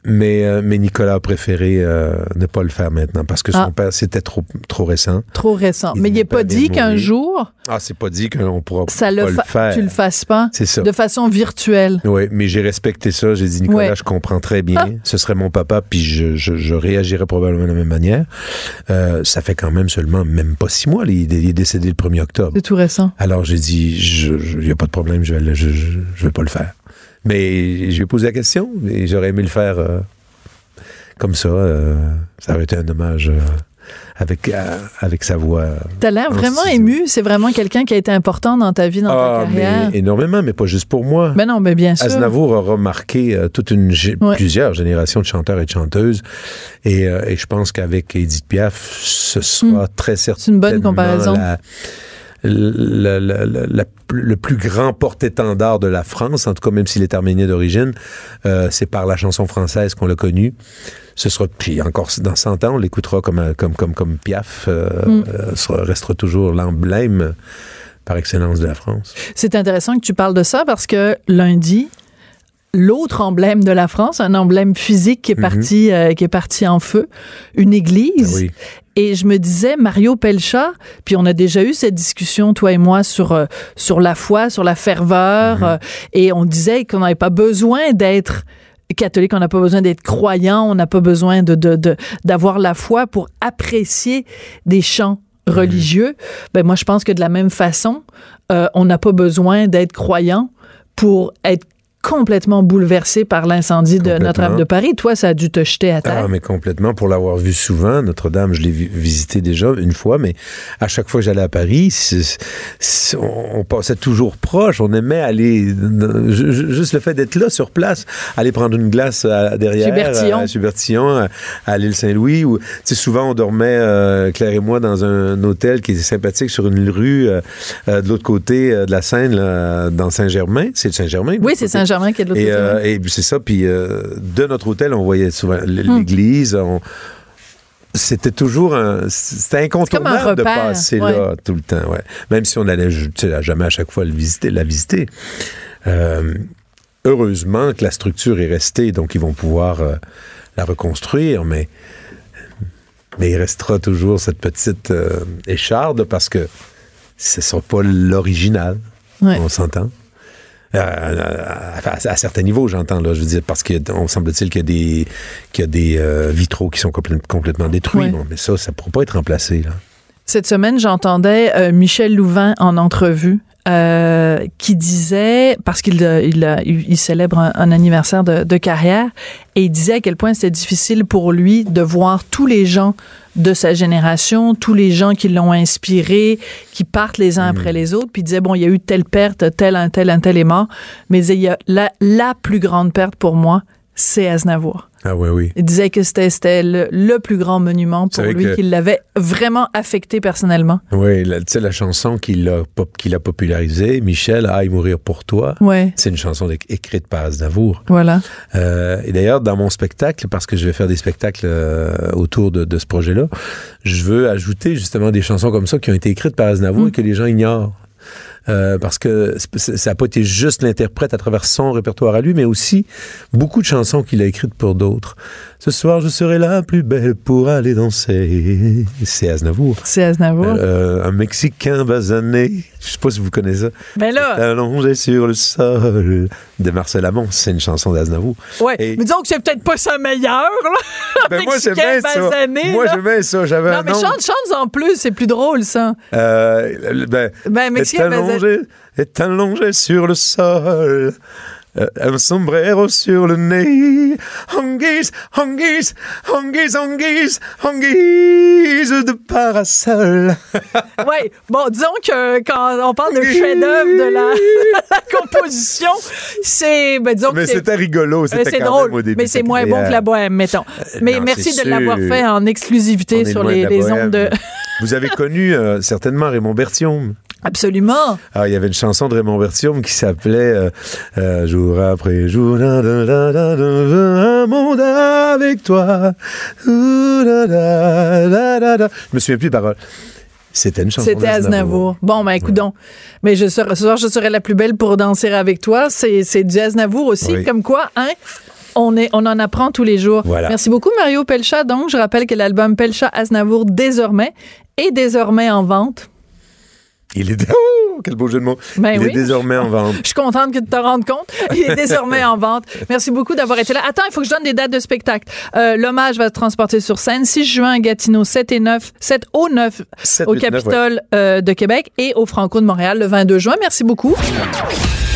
S2: Euh, mais, mais Nicolas a préféré euh, ne pas le faire maintenant parce que son
S1: Ah.
S2: père c'était trop trop récent.
S1: Trop récent.
S2: Il
S1: Mais il n'est
S2: pas
S1: pas dit qu'un jour,
S2: Ah, c'est pas dit qu'on pourra
S1: ça
S2: pas
S1: le
S2: le
S1: fa-
S2: faire.
S1: tu le fasses pas
S2: C'est ça.
S1: de façon virtuelle.
S2: Oui, mais j'ai respecté ça. J'ai dit, Nicolas,
S1: Ouais.
S2: je comprends très bien.
S1: Ah.
S2: Ce serait mon papa, puis je, je, je réagirais probablement de la même manière. Euh, ça fait quand même seulement, même pas six mois. Il, est- il est décédé le 1er octobre.
S1: C'est tout récent.
S2: Alors j'ai dit, il n'y a pas de problème, je vais, le- je vais pas le faire. Mais je lui ai posé la question, et j'aurais aimé le faire euh, comme ça. euh, ça aurait été un hommage euh, avec, avec sa voix.
S1: T'as l'air
S2: en
S1: vraiment
S2: studio.
S1: ému. C'est vraiment quelqu'un qui a été important dans ta vie, dans
S2: Ah,
S1: ta carrière.
S2: mais énormément, mais pas juste pour moi.
S1: Ben non, mais bien sûr.
S2: Aznavour a remarqué toute une
S1: Ouais.
S2: plusieurs générations de chanteurs et de chanteuses et, et je pense qu'avec Edith Piaf ce sera très certainement
S1: Hmm. C'est une bonne comparaison.
S2: la- la- la- la- la- le plus grand porte-étendard de la France, en tout cas même s'il est arménien d'origine, euh, c'est par la chanson française qu'on l'a connu. Ce sera puis encore dans 100 ans, on l'écoutera comme un- comme comme comme Piaf, euh,
S1: Mm.
S2: euh, restera toujours l'emblème par excellence de la France.
S1: C'est intéressant que tu parles de ça parce que lundi, l'autre emblème de la France, un emblème physique qui est parti, euh, qui est parti en feu, une église.
S2: Ah oui.
S1: Et je me disais, Mario Pelcha, puis on a déjà eu cette discussion, toi et moi, sur, euh, sur la foi, sur la ferveur,
S2: Mhm.
S1: euh, et on disait qu'on n'avait pas besoin d'être catholique, on n'a pas besoin d'être croyant, on n'a pas besoin de, de, de- d'avoir la foi pour apprécier des chants
S2: Mhm.
S1: religieux. Ben moi, je pense que de la même façon, euh, on n'a pas besoin d'être croyant pour être complètement bouleversé par l'incendie de. Notre-Dame de Paris. Toi, ça a dû te jeter à terre.
S2: Ah, mais complètement. Pour l'avoir vu souvent, Notre-Dame, je l'ai vi- visité déjà une fois, mais à chaque fois que j'allais à Paris, on, on passait toujours proche. On aimait aller, ju- ju- juste le fait d'être là, sur place, aller prendre une glace à- derrière, à, chez Bertillon, à, à l'île Saint-Louis. Où, tu sais, souvent, on dormait, euh, Claire et moi, dans un hôtel qui était sympathique sur une rue euh, euh, de l'autre côté de la Seine, là, dans Saint-Germain. C'est Saint-Germain?
S1: Oui, c'est
S2: côté?
S1: Saint-Germain qui est de l'autre
S2: Et,
S1: côté.
S2: euh, et c'est ça, puis euh, de notre hôtel, on voyait souvent
S1: Hmm.
S2: l'église. on- C'était toujours un. C'était incontournable
S1: un
S2: de passer
S1: ouais.
S2: là tout le temps, ouais. Même si on allait tu sais, jamais à chaque fois le visiter, la visiter. Euh, heureusement que la structure est restée, donc ils vont pouvoir euh, la reconstruire, mais Mais il restera toujours cette petite euh, écharde parce que ce ne sera pas l'original.
S1: Ouais.
S2: On s'entend. Euh, à, à- à certains niveaux, j'entends, là, je veux dire, parce qu'on semble-t-il qu'il y a des, qu'il y a des euh, vitraux qui sont complè- complètement détruits.
S1: Ouais.
S2: Bon, mais ça, ça ne pourra pas être remplacé. Là.
S1: Cette semaine, j'entendais euh, Michel Louvain en entrevue qui disait, parce qu'il il, a- il célèbre un, un anniversaire de, de carrière, et il disait à quel point c'était difficile pour lui de voir tous les gens de sa génération, tous les gens qui l'ont inspiré, qui partent les uns après les autres, puis disait, bon, il y a eu telle perte, tel, un tel, un tel est mort, mais il y a la, la plus grande perte pour moi, c'est Aznavour.
S2: Ah oui, oui.
S1: Il disait que c'était le, le plus grand monument pour lui, qu'il l'avait vraiment affecté personnellement.
S2: Oui, tu sais, la chanson qu'il a, pop- qu'il a popularisée, Michel, Aïe mourir pour toi,
S1: Ouais,
S2: c'est une chanson éc- écrite par Aznavour.
S1: voilà.
S2: Euh, et d'ailleurs, dans mon spectacle, parce que je vais faire des spectacles euh, autour de, de ce projet-là, je veux ajouter justement des chansons comme ça qui ont été écrites par Aznavour et que les gens ignorent. Euh, parce que ça n'a pas été juste l'interprète à travers son répertoire à lui, mais aussi beaucoup de chansons qu'il a écrites pour d'autres. Ce soir, je serai la plus belle pour aller danser. C'est Aznavour.
S1: C'est Aznavour.
S2: Euh, un Mexicain basané. Je sais pas si vous connaissez ça.
S1: Mais là,
S2: Allongé sur le sol de Marcel Amont. C'est une chanson d'Aznavour.
S1: ouais,
S2: et-
S1: mais disons que c'est peut-être pas sa meilleure, là.
S2: Ben moi, j'aimais ça.
S1: basané,
S2: Moi,
S1: là.
S2: j'aimais ça. J'avais
S1: Non,
S2: un
S1: mais
S2: nom.
S1: chante, chante en plus, c'est plus drôle, ça.
S2: Euh, ben,
S1: Ben, Mexicain basané.
S2: Allongé, est allongé sur le sol. Euh, un sombrero sur le nez. En guise, en guise, en guise, en guise, en guise de parasol.
S1: Ouais, bon, disons que quand on parle de chef-d'œuvre de la, la composition, c'est, ben, disons
S2: Mais c'était rigolo.
S1: euh,
S2: C'était quand
S1: drôle,
S2: même au début
S1: mais c'est moins bon que la bohème, mettons. Mais
S2: non,
S1: merci de l'avoir fait en exclusivité sur les, ondes de.
S2: Vous avez connu euh, certainement Raymond Bertium.
S1: Absolument.
S2: Ah, il y avait une chanson de Raymond Bertium qui s'appelait euh, euh, Jour après jour, da, da, da, un monde avec toi. Je me souviens plus des paroles. C'était une chanson
S1: C'était Aznavour. Bon, ben, écoute donc. Mais je serai, ce soir, je serai la plus belle pour danser avec toi. C'est, c'est du Aznavour aussi.
S2: Oui.
S1: Comme quoi, hein? On, est, on en apprend tous les jours.
S2: Voilà.
S1: Merci beaucoup, Mario Pelcha. Donc, je rappelle que l'album Pelcha Aznavour, désormais, est désormais en vente.
S2: Il est... Oh, quel beau jeu de mots.
S1: Ben
S2: il
S1: oui.
S2: est désormais en vente.
S1: Je suis contente que tu te rendes compte. Il est désormais en vente. Merci beaucoup d'avoir été là. Attends, il faut que je donne des dates de spectacle. Euh, L'hommage va se transporter sur scène 6 juin à Gatineau, 7 et 9, 7 au 9
S2: 7,
S1: au
S2: 8, 9, ouais.
S1: Capitole euh, de Québec et au Franco de Montréal le 22 juin. Merci beaucoup.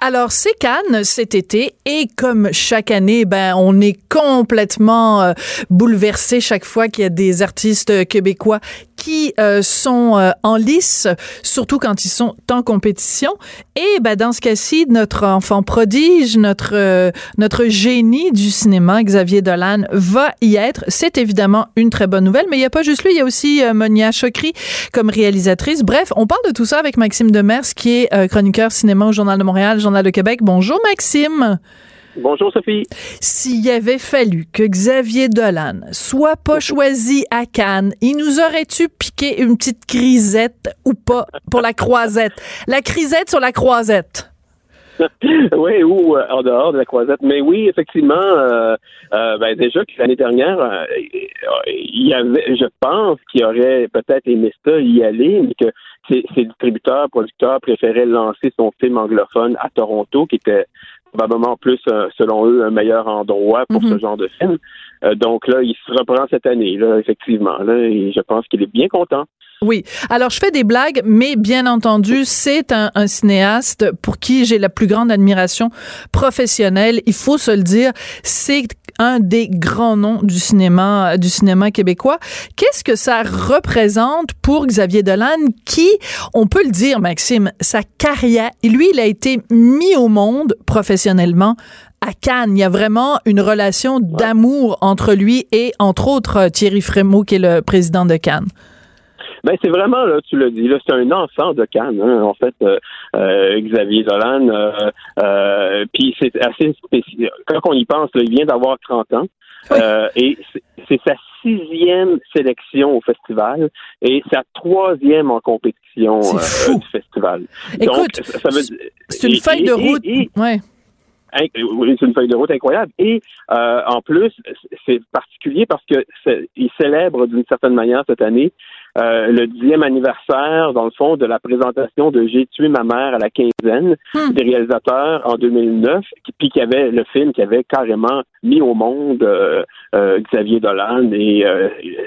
S1: Alors, c'est Cannes cet été et comme chaque année, ben, on est complètement euh, bouleversé chaque fois qu'il y a des artistes québécois qui euh, sont euh, en lice, surtout quand ils sont en compétition. Et ben, dans ce cas-ci, notre enfant prodige, notre, euh, notre génie du cinéma, Xavier Dolan, va y être. C'est évidemment une très bonne nouvelle, mais il n'y a pas juste lui, il y a aussi euh, Monia Chokri comme réalisatrice. Bref, on parle de tout ça avec Maxime Demers, qui est euh, chroniqueur cinéma au Journal de Montréal, Journal de Québec. Bonjour Maxime.
S4: Bonjour Sophie.
S1: S'il avait fallu que Xavier Dolan soit pas choisi à Cannes, il nous aurait-tu piqué une petite crisette ou pas pour la croisette? La crisette sur la croisette.
S4: oui, ou euh, en dehors de la croisette. Mais oui, effectivement, euh, euh, ben, déjà que l'année dernière, euh, il y avait, je pense qu'il aurait peut-être aimé ça y aller, mais que ses, ses distributeurs, producteurs préféraient lancer son film anglophone à Toronto, qui était probablement plus, selon eux, un meilleur endroit pour
S1: Mhm.
S4: ce genre de film. Euh, donc là, il se reprend cette année, effectivement. Je pense qu'il est bien content.
S1: Oui. Alors, je fais des blagues, mais bien entendu, c'est un, cinéaste pour qui j'ai la plus grande admiration professionnelle. Il faut se le dire, c'est un des grands noms du cinéma, du cinéma québécois. Qu'est-ce que ça représente pour Xavier Dolan, qui, on peut le dire, Maxime, sa carrière, lui, il a été mis au monde professionnellement à Cannes. Il y a vraiment une relation d'amour entre lui et, entre autres, Thierry Frémaux, qui est le président de Cannes.
S4: Ben c'est vraiment là, tu l'as dit, là, c'est un enfant de Cannes, hein, en fait, euh, euh, Xavier Dolan. Euh, puis c'est assez spécial. Quand on y pense, là, il vient d'avoir 30 ans. Et c'est- sa sixième sélection au festival et sa troisième en compétition du festival. festival.
S1: Écoute, c'est une feuille de route. ouais.
S4: Oui, c'est une feuille de route incroyable. Et euh, en plus, c'est particulier parce que il célèbre d'une certaine manière cette année euh, le dixième anniversaire, dans le fond, de la présentation de J'ai tué ma mère à la quinzaine hmm. des réalisateurs en 2009, puis qui avait le film qui avait carrément mis au monde euh, euh, Xavier Dolan et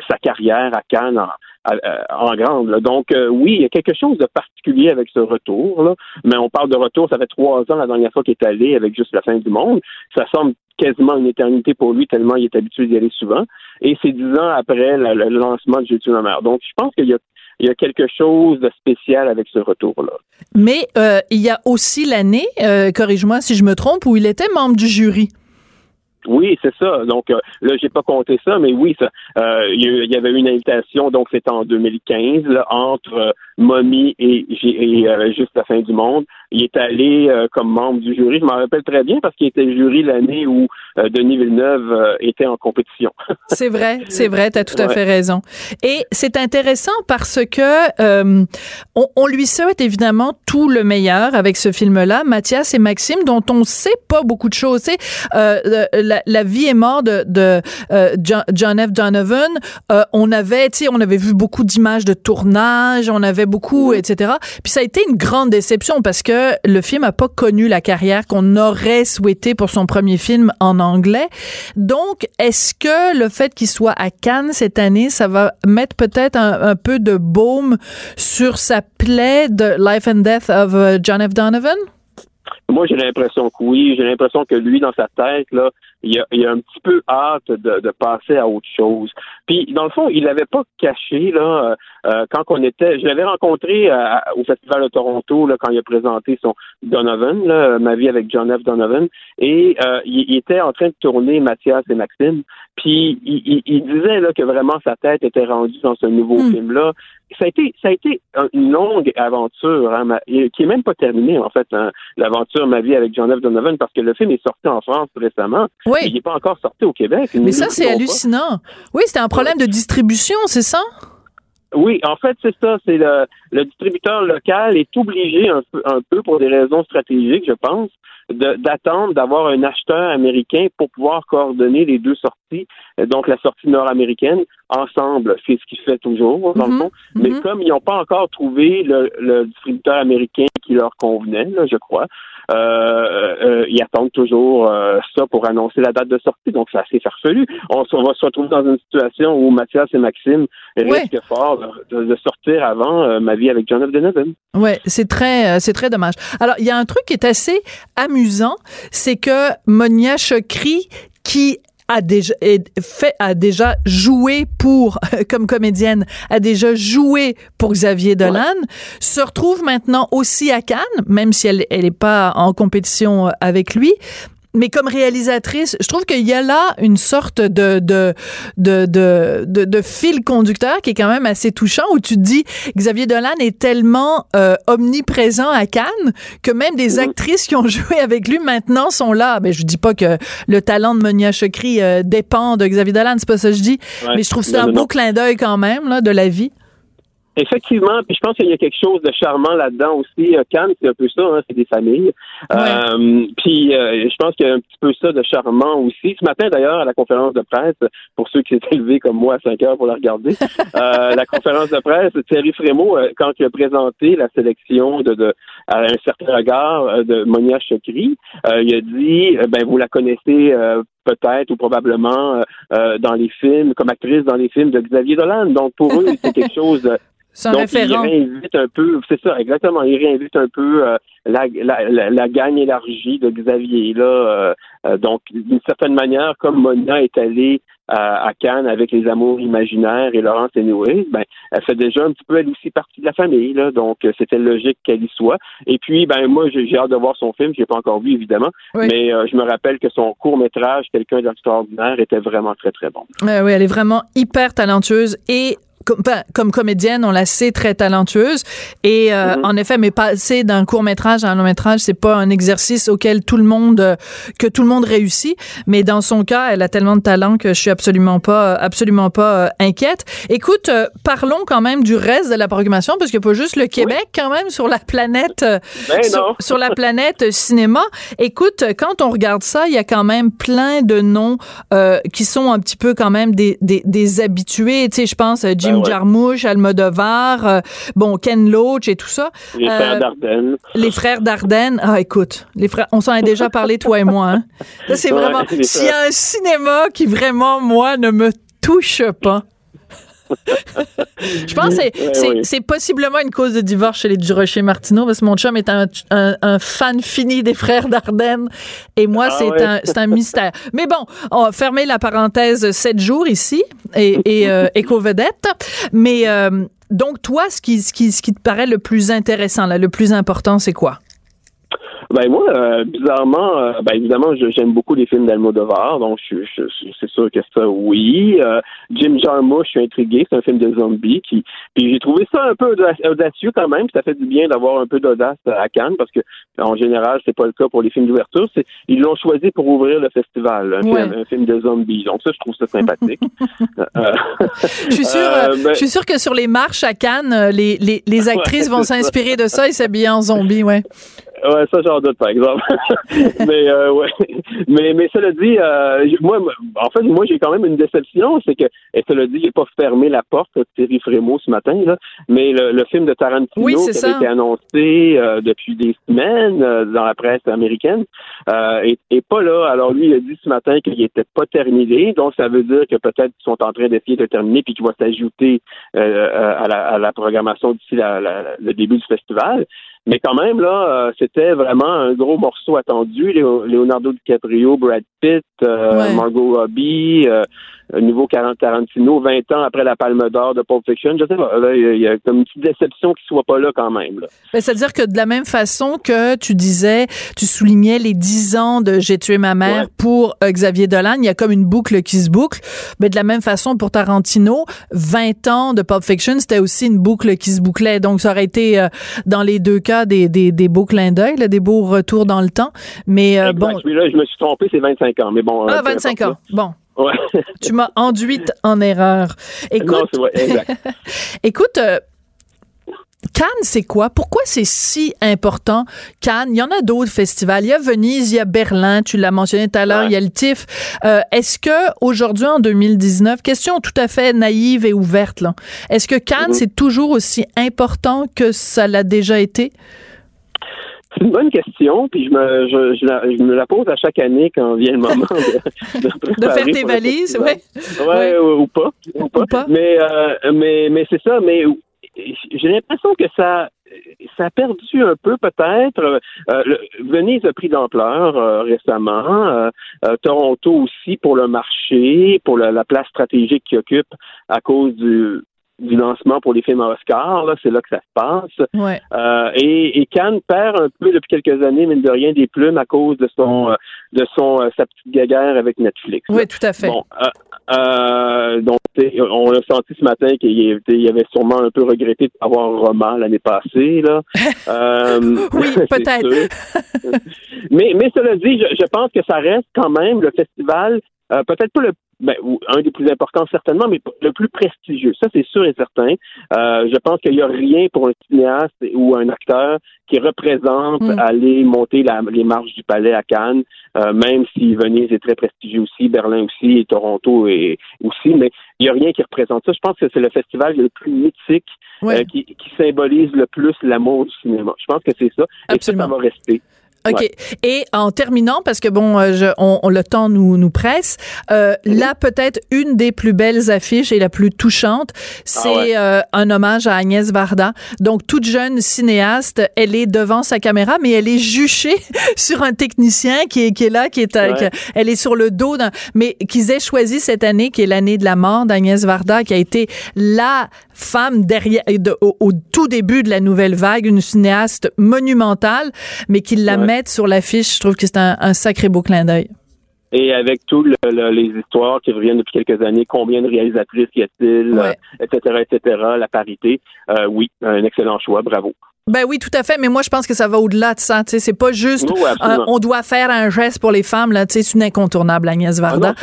S4: sa carrière à Cannes en, en grande. Donc oui, il y a quelque chose de particulier avec ce retour, là, mais on parle de retour, ça fait trois ans la dernière fois qu'il est allé avec juste la fin du monde. Ça semble quasiment une éternité pour lui, tellement il est habitué d'y aller souvent. Et c'est dix ans après le, lancement de tué ma mère. Donc, je pense qu'il y a il y a quelque chose de spécial avec ce retour-là.
S1: Mais euh, il y a aussi l'année, euh, corrige-moi si je me trompe, où il était membre du jury.
S4: Oui, c'est ça. Donc euh, là, j'ai pas compté ça, mais oui, ça, euh, il y avait une invitation, donc c'était en 2015, entre euh, Mommy et, et euh, Juste la fin du monde. Il est allé comme membre du jury. Je m'en rappelle très bien parce qu'il était jury l'année où Denis Villeneuve était en compétition.
S1: c'est vrai, c'est vrai, tu as tout à fait raison. Et c'est intéressant parce que on, on, lui souhaite évidemment tout le meilleur avec ce film-là, Mathias et Maxime, dont on sait pas beaucoup de choses. Tu sais, la, vie est mort de, de euh, John, F. Donovan, euh, on avait, tu sais, on avait vu beaucoup d'images de tournage, on avait beaucoup, etc. Puis ça a été une grande déception parce que le film a pas connu la carrière qu'on aurait souhaité pour son premier film en anglais. Donc, est-ce que le fait qu'il soit à Cannes cette année, ça va mettre peut-être un, peu de baume sur sa plaie de Life and Death of euh, John F. Donovan?
S4: Moi, j'ai l'impression que oui. J'ai l'impression que lui, dans sa tête, là, il a, il a un petit peu hâte de, de, passer à autre chose. Puis, dans le fond, il n'avait pas caché, là, euh, euh, quand on était... Je l'avais rencontré euh, au Festival de Toronto, là, quand il a présenté son Donovan, là, Ma vie avec John F. Donovan, et il, était en train de tourner Mathias et Maxime, puis il, il, disait là, que vraiment sa tête était rendue dans ce nouveau hmm. film-là. Ça a été, ça a été une longue aventure, hein, qui est même pas terminée en fait, hein, l'aventure Ma vie avec John F. Donovan, parce que le film est sorti en France récemment.
S1: Oui.
S4: Il n'est pas encore sorti au Québec.
S1: Mais ça, c'est hallucinant. Oui, c'était un problème de distribution, c'est ça?
S4: Oui, en fait, c'est ça. C'est le, le distributeur local est obligé un peu, un peu pour des raisons stratégiques, je pense, d'attendre d'avoir un acheteur américain pour pouvoir coordonner les deux sorties, donc la sortie nord-américaine ensemble, c'est ce qu'il fait toujours dans le mhm. fond. Mais mhm. comme ils n'ont pas encore trouvé le, le, distributeur américain qui leur convenait, là, je crois, euh, euh, ils attendent toujours euh, ça pour annoncer la date de sortie. Donc, c'est assez farfelu. On, va se retrouver dans une situation où Mathias et Maxime risquent fort de, sortir avant ma vie avec John F. Donovan.
S1: Ouais, c'est très, c'est très dommage. Alors, il y a un truc qui est assez amusant, c'est que Monia Chokri, qui a déjà fait a déjà joué pour comme comédienne a déjà joué pour Xavier Dolan se retrouve maintenant aussi à Cannes même si elle elle est pas en compétition avec lui mais comme réalisatrice, je trouve qu'il y a là une sorte de de, de de, de, fil conducteur qui est quand même assez touchant où tu te dis Xavier Dolan est tellement euh, omniprésent à Cannes que même des actrices qui ont joué avec lui maintenant sont là. Mais je dis pas que le talent de Monia Chokri euh, dépend de Xavier Dolan, c'est pas ça que je dis, mais je trouve c'est un beau clin d'œil quand même là de la vie.
S4: Effectivement, puis je pense qu'il y a quelque chose de charmant là-dedans aussi. Euh, Cannes, c'est un peu ça, hein, c'est des familles. Euh, puis euh, je pense qu'il y a un petit peu ça de charmant aussi. Ce matin, d'ailleurs, à la conférence de presse, pour ceux qui s'étaient levés comme moi à 5 heures pour la regarder, la conférence de presse, Thierry Frémaux, quand il a présenté la sélection de, de à un certain regard de Monia Chokri, il a dit, ben vous la connaissez peut-être ou probablement dans les films, comme actrice dans les films de Xavier Dolan. Donc pour eux, c'est quelque chose
S1: donc, référent.
S4: il réinvite un peu, c'est ça, exactement, il réinvite un peu euh, la, la, la, gagne élargie de Xavier. Là, euh, euh, donc, d'une certaine manière, comme Monia est allée à Cannes avec les amours imaginaires et Laurence Enoué, ben, elle fait déjà un petit peu elle aussi partie de la famille, là, donc c'était logique qu'elle y soit. Et puis, ben moi, j'ai hâte de voir son film, je l'ai pas encore vu évidemment, mais je me rappelle que son court métrage, quelqu'un d'extraordinaire, était vraiment très très bon.
S1: oui, elle est vraiment hyper talentueuse et comme, comme comédienne, on la sait très talentueuse. Et euh, mm-hmm. en effet, mais passer d'un court métrage à un long métrage, c'est pas un exercice auquel tout le monde euh, que tout le monde réussit. Mais dans son cas, elle a tellement de talent que je suis absolument pas absolument pas inquiète. Écoute, parlons quand même du reste de la programmation parce qu'il n'y a pas juste le Québec quand même sur la planète
S4: ben
S1: sur, la planète cinéma. Écoute, quand on regarde ça, il y a quand même plein de noms qui sont un petit peu quand même des, des, des habitués. Tu sais, je pense Jim Jim ben Jarmusch, Almodovar, euh, bon, Ken Loach et tout ça.
S4: Les frères euh, Dardenne.
S1: Les frères Dardenne. Ah, écoute, les frères, on s'en est déjà parlé, toi et moi. Hein. c'est vraiment. S'il y a un cinéma qui vraiment, moi, ne me touche pas, je pense que c'est possiblement une cause de divorce chez les Durocher Martineau parce que mon chum est un, fan fini des frères Dardenne et moi, ah c'est un, un, mystère. Mais bon, on va fermer la parenthèse sept jours ici et, et euh, éco-vedette. Mais euh, donc, toi, ce qui, ce, qui, ce qui te paraît le plus intéressant, là, le plus important, c'est quoi?
S4: Ben moi, euh, bizarrement, euh, ben évidemment, j'aime beaucoup les films d'Almodovar, donc je, c'est sûr que ça, oui. Euh, Jim Jarmusch, je suis intrigué, c'est un film de zombies qui, puis j'ai trouvé ça un peu audacieux quand même. Ça fait du bien d'avoir un peu d'audace à Cannes parce que en général, c'est pas le cas pour les films d'ouverture. Ils l'ont choisi pour ouvrir le festival, un, film, un, film, de zombies. Donc ça, je trouve ça sympathique.
S1: je suis sûr, ben je suis sûr que sur les marches à Cannes, les, les, les actrices vont s'inspirer de ça et s'habiller en zombies, ouais.
S4: Ouais, ça j'en doute par exemple. mais euh, ouais, mais mais cela dit, euh, moi, en fait, moi j'ai quand même une déception, c'est que, et cela dit, j'ai pas fermé la porte de Thierry Frémaux ce matin là, mais le, film de Tarantino qui a été annoncé euh, depuis des semaines dans la presse américaine est, est, pas là. Alors lui, il a dit ce matin qu'il était pas terminé, donc ça veut dire que peut-être qu'ils sont en train d'essayer de terminer puis qu'il va s'ajouter à la, à, la, programmation d'ici le début du festival. Mais quand même, là, euh, c'était vraiment un gros morceau attendu. Leonardo DiCaprio, Brad Pitt, euh, Margot Robbie, euh, niveau 40 Tarantino, 20 ans après la Palme d'Or de Pulp Fiction. Je sais pas, il y, a comme une petite déception qu'il soit pas là quand même.
S1: C'est-à-dire que de la même façon que tu disais, tu soulignais les 10 ans de J'ai tué ma mère pour Xavier Dolan, il y a comme une boucle qui se boucle. Mais de la même façon pour Tarantino, 20 ans de Pulp Fiction, c'était aussi une boucle qui se bouclait. Donc ça aurait été dans les deux cas des, des, des beaux clins d'œil, des beaux retours dans le temps. Mais bon.
S4: là je me suis trompé, c'est 25 ans. Mais bon.
S1: Ah, 25 ans. Bon. Tu m'as enduite en erreur. Écoute, écoute, euh, Cannes, c'est quoi? Pourquoi c'est si important? Cannes, il y en a d'autres festivals. Il y a Venise, il y a Berlin, tu l'as mentionné tout à l'heure, il y a le TIFF. Euh, est-ce que aujourd'hui, en 2019, question tout à fait naïve et ouverte, là, est-ce que Cannes, mm-hmm. c'est toujours aussi important que ça l'a déjà été?
S4: C'est une bonne question, puis je me, je, je, la, je, me la pose à chaque année quand vient le moment de,
S1: de, faire tes valises, ouais.
S4: Ouais, Ou, pas, ou, pas, Mais, euh, mais, mais c'est ça. Mais j'ai l'impression que ça, ça a perdu un peu peut-être. Euh, Venise a pris d'ampleur euh, récemment. Euh, euh, Toronto aussi pour le marché, pour la place stratégique qu'il occupe à cause du du lancement pour les films Oscar. Là, c'est là que ça se passe. Euh, et, et, Cannes perd un peu depuis quelques années, mine de rien, des plumes à cause de son euh, de son euh, sa petite guéguerre avec Netflix.
S1: Oui, tout à fait. Bon,
S4: donc on a senti ce matin qu'il y avait sûrement un peu regretté de avoir un roman l'année passée. Là.
S1: oui, peut-être.
S4: mais mais cela dit, je, je pense que ça reste quand même le festival peut-être pas le ben, un des plus importants certainement, mais le plus prestigieux. Ça, c'est sûr et certain. Euh, je pense qu'il n'y a rien pour un cinéaste ou un acteur qui représente hmm. aller monter les marches du palais à Cannes, euh, même si Venise est très prestigieux aussi, Berlin aussi, et Toronto et, aussi, mais il n'y a rien qui représente ça. Je pense que c'est le festival le plus mythique euh, qui, symbolise le plus l'amour du cinéma. Je pense que c'est ça. Et ça, ça va rester.
S1: OK. Et en terminant, parce que bon, euh, je, on, le temps nous, nous presse, euh, là, peut-être une des plus belles affiches et la plus touchante, c'est ah euh, un hommage à Agnès Varda. Donc, toute jeune cinéaste, elle est devant sa caméra, mais elle est juchée sur un technicien qui est, qui est là, qui est, elle est sur le dos d'un, mais qu'ils aient choisi cette année, qui est l'année de la mort d'Agnès Varda, qui a été la femme derrière, au, tout début de la nouvelle vague, une cinéaste monumentale, mais qui la sur l'affiche, je trouve que c'est un, sacré beau clin d'œil.
S4: Et avec toutes les histoires qui reviennent depuis quelques années, combien de réalisatrices y a-t-il, etc., etc., la parité, oui, un excellent choix, bravo.
S1: Ben oui, tout à fait, mais moi je pense que ça va au-delà de ça. Tu sais, c'est pas juste on doit faire un geste pour les femmes là. Tu sais, c'est une incontournable Agnès ah Varda.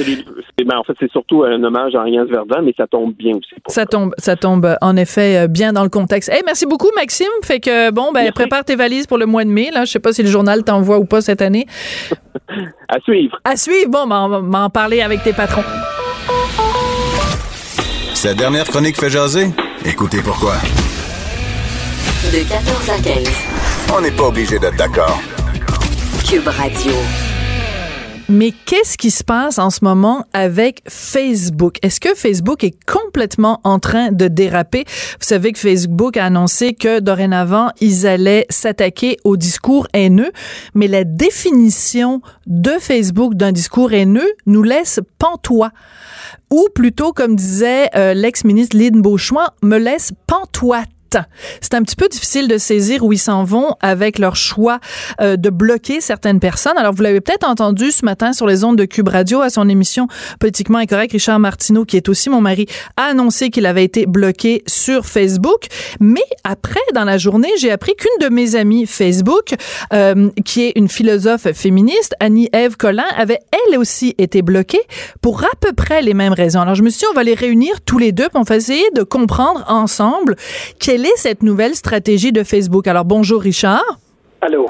S4: Ben, en fait, c'est surtout un hommage à Agnès Varda, mais ça tombe bien aussi.
S1: ça, tombe, ça tombe en effet euh, bien dans le contexte. Hey, merci beaucoup Maxime. Fait que bon, ben prépare tes valises pour le mois de mai. Là, je sais pas si le journal t'envoie ou pas cette année.
S4: à suivre.
S1: À suivre. Bon, ben, on va en parler avec tes patrons.
S5: Cette dernière chronique fait jaser? Écoutez pourquoi.
S6: De 14 à 15.
S5: On n'est pas obligé d'être d'accord.
S6: Cube Radio.
S1: Mais qu'est-ce qui se passe en ce moment avec Facebook? Est-ce que Facebook est complètement en train de déraper? Vous savez que Facebook a annoncé que dorénavant, ils allaient s'attaquer au discours haineux, mais la définition de Facebook d'un discours haineux nous laisse pantois. Ou plutôt, comme disait euh, l'ex-ministre Lynn Beauchoin, me laisse pantoite c'est un petit peu difficile de saisir où ils s'en vont avec leur choix euh, de bloquer certaines personnes. Alors, vous l'avez peut-être entendu ce matin sur les ondes de Cube Radio à son émission Politiquement incorrect. Richard Martineau, qui est aussi mon mari, a annoncé qu'il avait été bloqué sur Facebook. Mais après, dans la journée, j'ai appris qu'une de mes amies Facebook, euh, qui est une philosophe féministe, Annie-Ève Collin, avait elle aussi été bloquée pour à peu près les mêmes raisons. Alors, je me suis dit, on va les réunir tous les deux, pour essayer de comprendre ensemble quelle quelle est cette nouvelle stratégie de Facebook? Alors, bonjour Richard.
S7: Allô.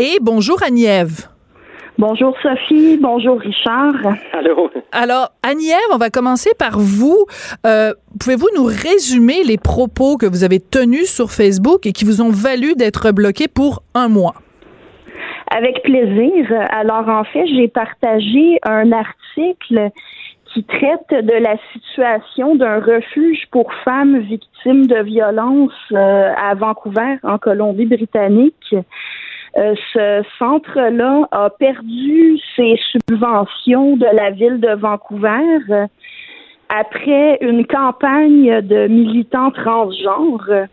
S1: Et bonjour Agnève.
S7: Bonjour Sophie, bonjour Richard.
S4: Allô.
S1: Alors, Agnève, on va commencer par vous. Euh, pouvez-vous nous résumer les propos que vous avez tenus sur Facebook et qui vous ont valu d'être bloqués pour un mois?
S7: Avec plaisir. Alors, en fait, j'ai partagé un article qui traite de la situation d'un refuge pour femmes victimes de violences euh, à Vancouver, en Colombie-Britannique. Euh, ce centre-là a perdu ses subventions de la ville de Vancouver euh, après une campagne de militants transgenres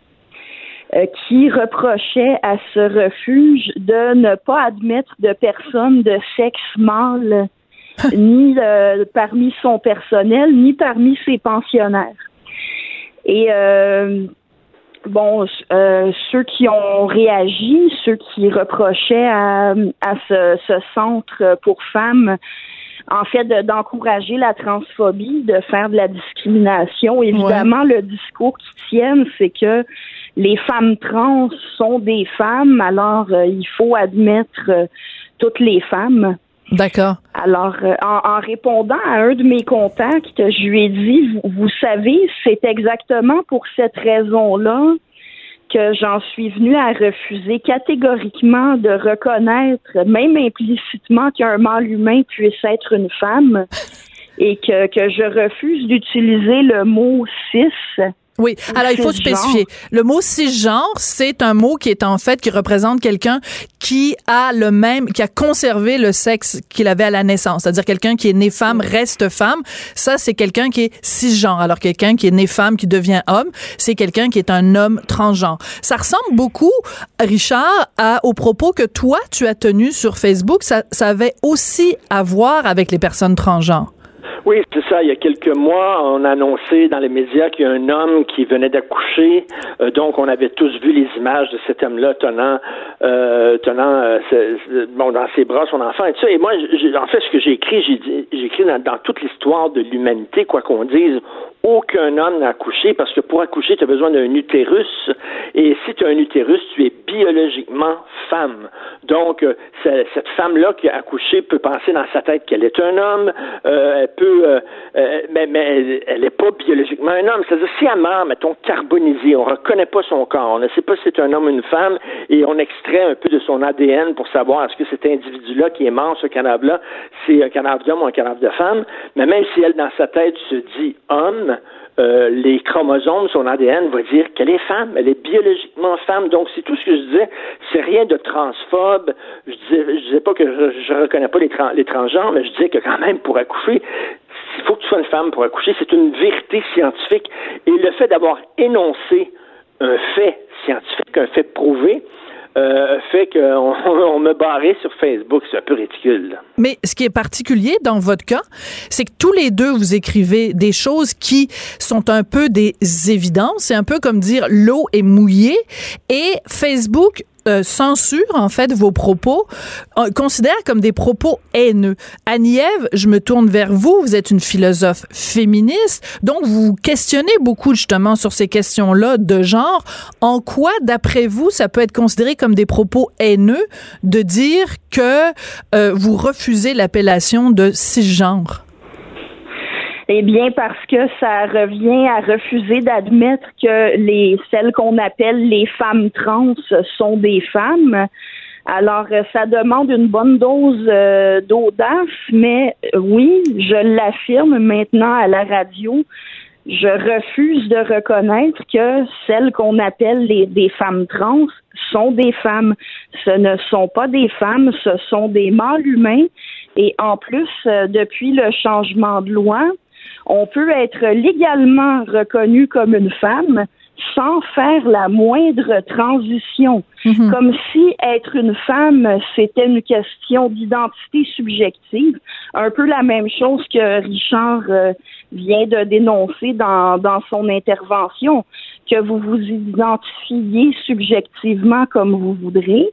S7: qui reprochaient à ce refuge de ne pas admettre de personnes de sexe mâle ni euh, parmi son personnel, ni parmi ses pensionnaires. Et euh, bon, euh, ceux qui ont réagi, ceux qui reprochaient à, à ce, ce, centre pour femmes, en fait, d'encourager la transphobie, de faire de la discrimination. Évidemment, le discours qui tiennent, c'est que les femmes trans sont des femmes, alors il faut admettre toutes les femmes.
S1: D'accord.
S7: Alors, euh, en, répondant à un de mes contacts, je lui ai dit, vous, savez, c'est exactement pour cette raison-là que j'en suis venue à refuser catégoriquement de reconnaître, même implicitement, qu'un mâle humain puisse être une femme et que, que je refuse d'utiliser le mot cis
S1: oui, alors il faut spécifier. Le mot cisgenre, c'est un mot qui est en fait qui représente quelqu'un qui a le même, qui a conservé le sexe qu'il avait à la naissance, c'est-à-dire quelqu'un qui est né femme reste femme. Ça, c'est quelqu'un qui est cisgenre. Alors quelqu'un qui est né femme qui devient homme, c'est quelqu'un qui est un homme transgenre. Ça ressemble beaucoup, Richard, à, aux propos que toi tu as tenus sur Facebook. Ça, ça avait aussi à voir avec les personnes transgenres.
S7: Oui, c'est ça. Il y a quelques mois, on a annoncé dans les médias qu'il y a un homme qui venait d'accoucher. Euh, donc, on avait tous vu les images de cet homme-là tenant, euh, tenant euh, bon, dans ses bras son enfant et tout ça. Et moi, en fait, ce que j'ai écrit, j'ai écrit dans, dans toute l'histoire de l'humanité, quoi qu'on dise, aucun homme n'a accouché parce que pour accoucher, tu as besoin d'un utérus. Et si tu as un utérus, tu es biologiquement femme. Donc, euh, cette femme-là qui a accouché peut penser dans sa tête qu'elle est un homme. Elle peut, euh, mais, mais, elle n'est pas biologiquement un homme. C'est-à-dire, si elle meurt, mettons, carbonisée, on ne reconnaît pas son corps, on ne sait pas si c'est un homme ou une femme, et on extrait un peu de son ADN pour savoir est-ce que cet individu-là qui est mort, ce canard-là, c'est un canard d'homme ou un canard de femme. Mais même si elle, dans sa tête, se dit homme, euh, les chromosomes, son ADN va dire qu'elle est femme, elle est biologiquement femme. Donc, c'est tout ce que je disais. C'est rien de transphobe. Je disais, je disais pas que je, reconnais pas les, les transgenres, mais je disais que quand même, pour accoucher, il faut que tu sois une femme pour accoucher. C'est une vérité scientifique. Et le fait d'avoir énoncé un fait scientifique, un fait prouvé, euh, fait qu'on on me barrait sur Facebook. C'est un peu ridicule.
S1: Mais ce qui est particulier dans votre cas, c'est que tous les deux, vous écrivez des choses qui sont un peu des évidences. C'est un peu comme dire l'eau est mouillée. Et Facebook euh, censure en fait vos propos, euh, considère comme des propos haineux. Annie-Ève, je me tourne vers vous. Vous êtes une philosophe féministe, donc vous questionnez beaucoup justement sur ces questions-là de genre. En quoi, d'après vous, ça peut être considéré comme des propos haineux de dire que euh, vous refusez l'appellation de cisgenre?
S8: Eh bien, parce que ça revient à refuser d'admettre que les celles qu'on appelle les femmes trans sont des femmes. Alors, euh, ça demande une bonne dose euh, d'audace, mais euh, oui, je l'affirme maintenant à la radio. Je refuse de reconnaître que celles qu'on appelle les, des femmes trans sont des femmes. Ce ne sont pas des femmes, ce sont des mâles humains. Et en plus, depuis le changement de loi, on peut être légalement reconnu comme une femme sans faire la moindre transition, mhm. comme si être une femme, c'était une question d'identité subjective, un peu la même chose que Richard euh, vient de dénoncer dans, dans son intervention, que vous vous identifiez subjectivement comme vous voudrez.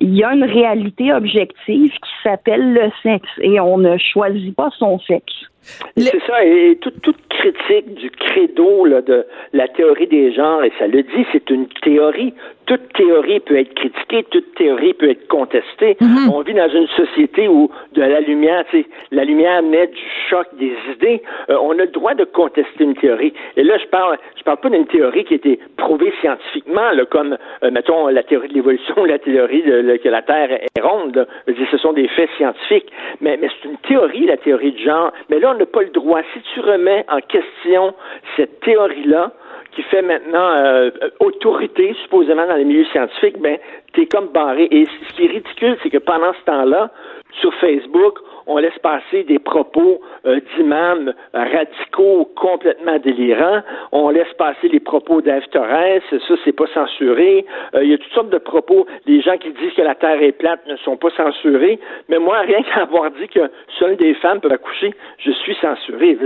S8: Il y a une réalité objective qui s'appelle le sexe et on ne choisit pas son sexe.
S7: C'est ça, et toute, toute critique du credo là, de la théorie des genres, et ça le dit, c'est une théorie. Toute théorie peut être critiquée, toute théorie peut être contestée. Mhm. On vit dans une société où de la lumière, la lumière met du choc des idées. Euh, on a le droit de contester une théorie. Et là, je parle, je parle pas d'une théorie qui a été prouvée scientifiquement, là, comme euh, mettons la théorie de l'évolution, la théorie de, que la Terre est ronde. ce sont des faits scientifiques, mais, mais c'est une théorie, la théorie du genre. Mais là, on n'a pas le droit. Si tu remets en question cette théorie-là, qui fait maintenant euh, autorité, supposément, dans les milieux scientifiques, ben, t'es comme barré. Et ce qui est ridicule, c'est que pendant ce temps-là, sur Facebook, on laisse passer des propos euh, d'imams radicaux complètement délirants. On laisse passer les propos d'Ève Torres. Ça, c'est pas censuré. Euh, il y a toutes sortes de propos. Les gens qui disent que la Terre est plate ne sont pas censurés. Mais moi, rien qu'à avoir dit que seules des femmes peuvent accoucher, je suis censuré.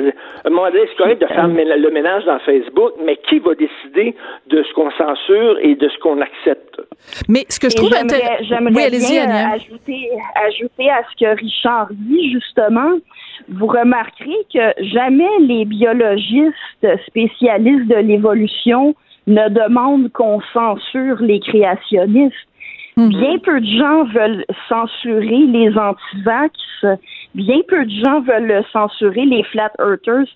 S7: À un moment donné, c'est correct de faire le ménage dans Facebook, mais qui va décider de ce qu'on censure et de ce qu'on accepte?
S1: Mais ce que je trouve
S8: intéressant... J'aimerais bien euh, ajouter, ajouter à ce que Richard dit, justement, vous remarquerez que jamais les biologistes spécialistes de l'évolution ne demandent qu'on censure les créationnistes. Mhm. Bien peu de gens veulent censurer les antivax, bien peu de gens veulent censurer les flat earthers.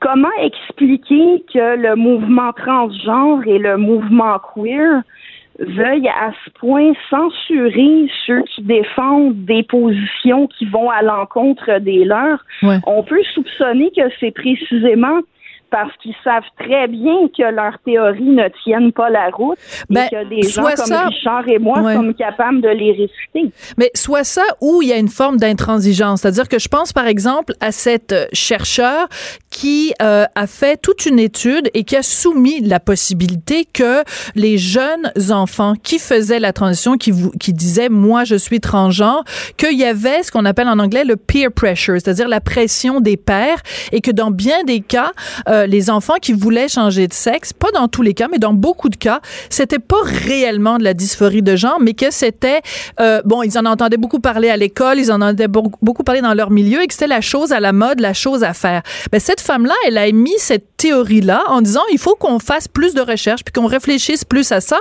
S8: Comment expliquer que le mouvement transgenre et le mouvement queer veuille à ce point censurer ceux qui défendent des positions qui vont à l'encontre des leurs. On peut soupçonner que c'est précisément parce qu'ils savent très bien que leurs théories ne tiennent pas la route et ben, que des gens comme Richard et moi sommes capables de les réfuter.
S1: Mais soit ça ou il y a une forme d'intransigeance. C'est-à-dire que je pense par exemple à cette euh, chercheur qui euh, a fait toute une étude et qui a soumis la possibilité que les jeunes enfants qui faisaient la transition, qui, qui disaient moi je suis transgenre, qu'il y avait ce qu'on appelle en anglais le peer pressure, c'est-à-dire la pression des pères et que dans bien des cas, euh, euh, les enfants qui voulaient changer de sexe, pas dans tous les cas, mais dans beaucoup de cas, c'était pas réellement de la dysphorie de genre, mais que c'était euh, bon, ils en entendaient beaucoup parler à l'école, ils en entendaient beaucoup parler dans leur milieu et que c'était la chose à la mode, la chose à faire. Ben, cette femme-là, elle a émis cette théorie-là en disant il faut qu'on fasse plus de recherches puis qu'on réfléchisse plus à ça.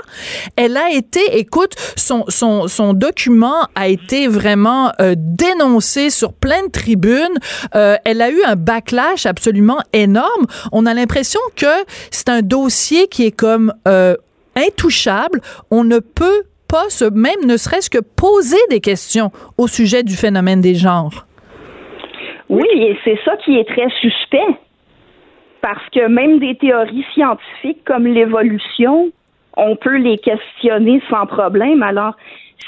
S1: Elle a été, écoute, son, son, son document a été vraiment euh, dénoncé sur plein de tribunes. Elle a eu un backlash absolument énorme on a l'impression que c'est un dossier qui est comme euh, intouchable. On ne peut pas se, même ne serait-ce que poser des questions au sujet du phénomène des genres.
S8: Oui, et c'est ça qui est très suspect. Parce que même des théories scientifiques comme l'évolution, on peut les questionner sans problème. Alors,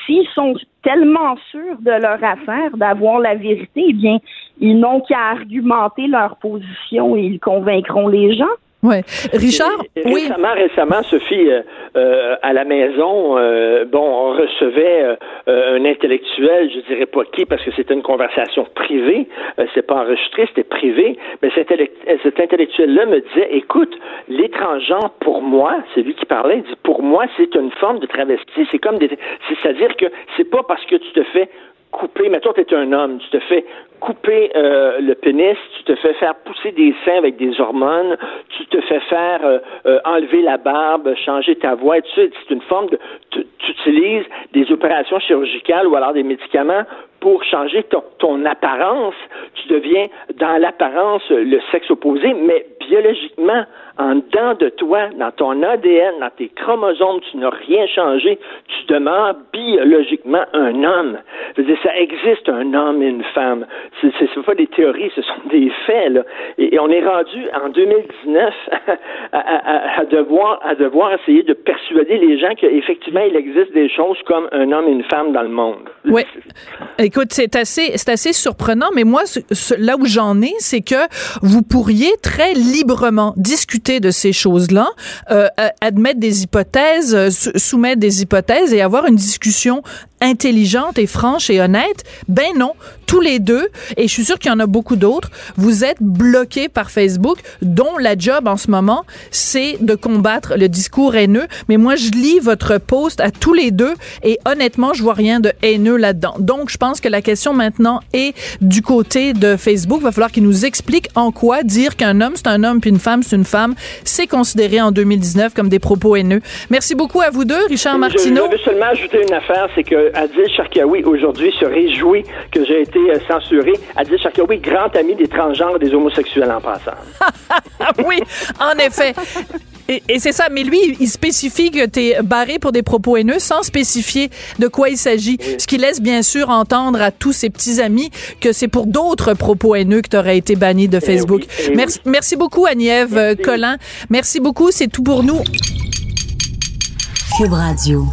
S8: s'ils sont tellement sûrs de leur affaire, d'avoir la vérité, eh bien, ils n'ont qu'à argumenter leur position et ils convaincront les gens.
S1: Ouais. Richard, oui.
S7: Récemment, récemment, Sophie, euh, euh, à la maison, euh, bon, on recevait un intellectuel, je dirais pas qui, parce que c'était une conversation privée, c'est pas enregistré, c'était privé, mais cet, cet intellectuel-là me disait, écoute, l'étranger, pour moi, c'est lui qui parlait, il dit, pour moi, c'est une forme de travestie, c'est comme des, c'est-à-dire que c'est pas parce que tu te fais couper, mais toi, tu es un homme, tu te fais couper euh, le pénis, tu te fais faire pousser des seins avec des hormones, tu te fais faire euh, euh, enlever la barbe, changer ta voix, et ça. C'est une forme de... Tu, utilises des opérations chirurgicales ou alors des médicaments pour changer ton, ton apparence. Tu deviens, dans l'apparence, le sexe opposé, mais biologiquement, en dedans de toi, dans ton ADN, dans tes chromosomes, tu n'as rien changé. Tu demeures biologiquement un homme. Ça existe un homme et une femme. Ce ne pas des théories, ce sont des faits. Là. Et, on est rendu en 2019 à, devoir, à devoir essayer de persuader les gens qu'effectivement, il existe des choses comme un homme et une femme dans le monde.
S1: Oui. Écoute, c'est assez, assez surprenant, mais moi, là où j'en ai, c'est que vous pourriez très librement discuter de ces choses-là, euh, admettre des hypothèses, euh, soumettre des hypothèses et avoir une discussion intelligente et franche et honnête. Ben non, tous les deux, et je suis sûre qu'il y en a beaucoup d'autres, vous êtes bloqués par Facebook, dont la job en ce moment, c'est de combattre le discours haineux. Mais moi, je lis votre post à tous les deux et honnêtement, je vois rien de haineux là-dedans. Donc, je pense que la question maintenant est du côté de Facebook. Il va falloir qu'ils nous expliquent en quoi dire qu'un homme, c'est un homme, puis une femme, c'est une femme, c'est considéré en 2019 comme des propos haineux. Merci beaucoup à vous deux, Richard Martineau.
S7: Je veux seulement ajouter une affaire, c'est que Adil Sharkawi aujourd'hui se réjouit que j'ai été euh, censuré. Adil Sharkawi, grand ami des transgenres et des homosexuels en passant.
S1: oui, en effet. Et, c'est ça, mais lui, il spécifie que tu es barré pour des propos haineux sans spécifier de quoi il s'agit. Ce qui laisse bien sûr entendre à tous ses petits amis que c'est pour d'autres propos haineux que tu aurais été banni de eh Facebook. Eh merci, merci beaucoup, Agnève Collin. Merci beaucoup, c'est tout pour nous. Cube Radio.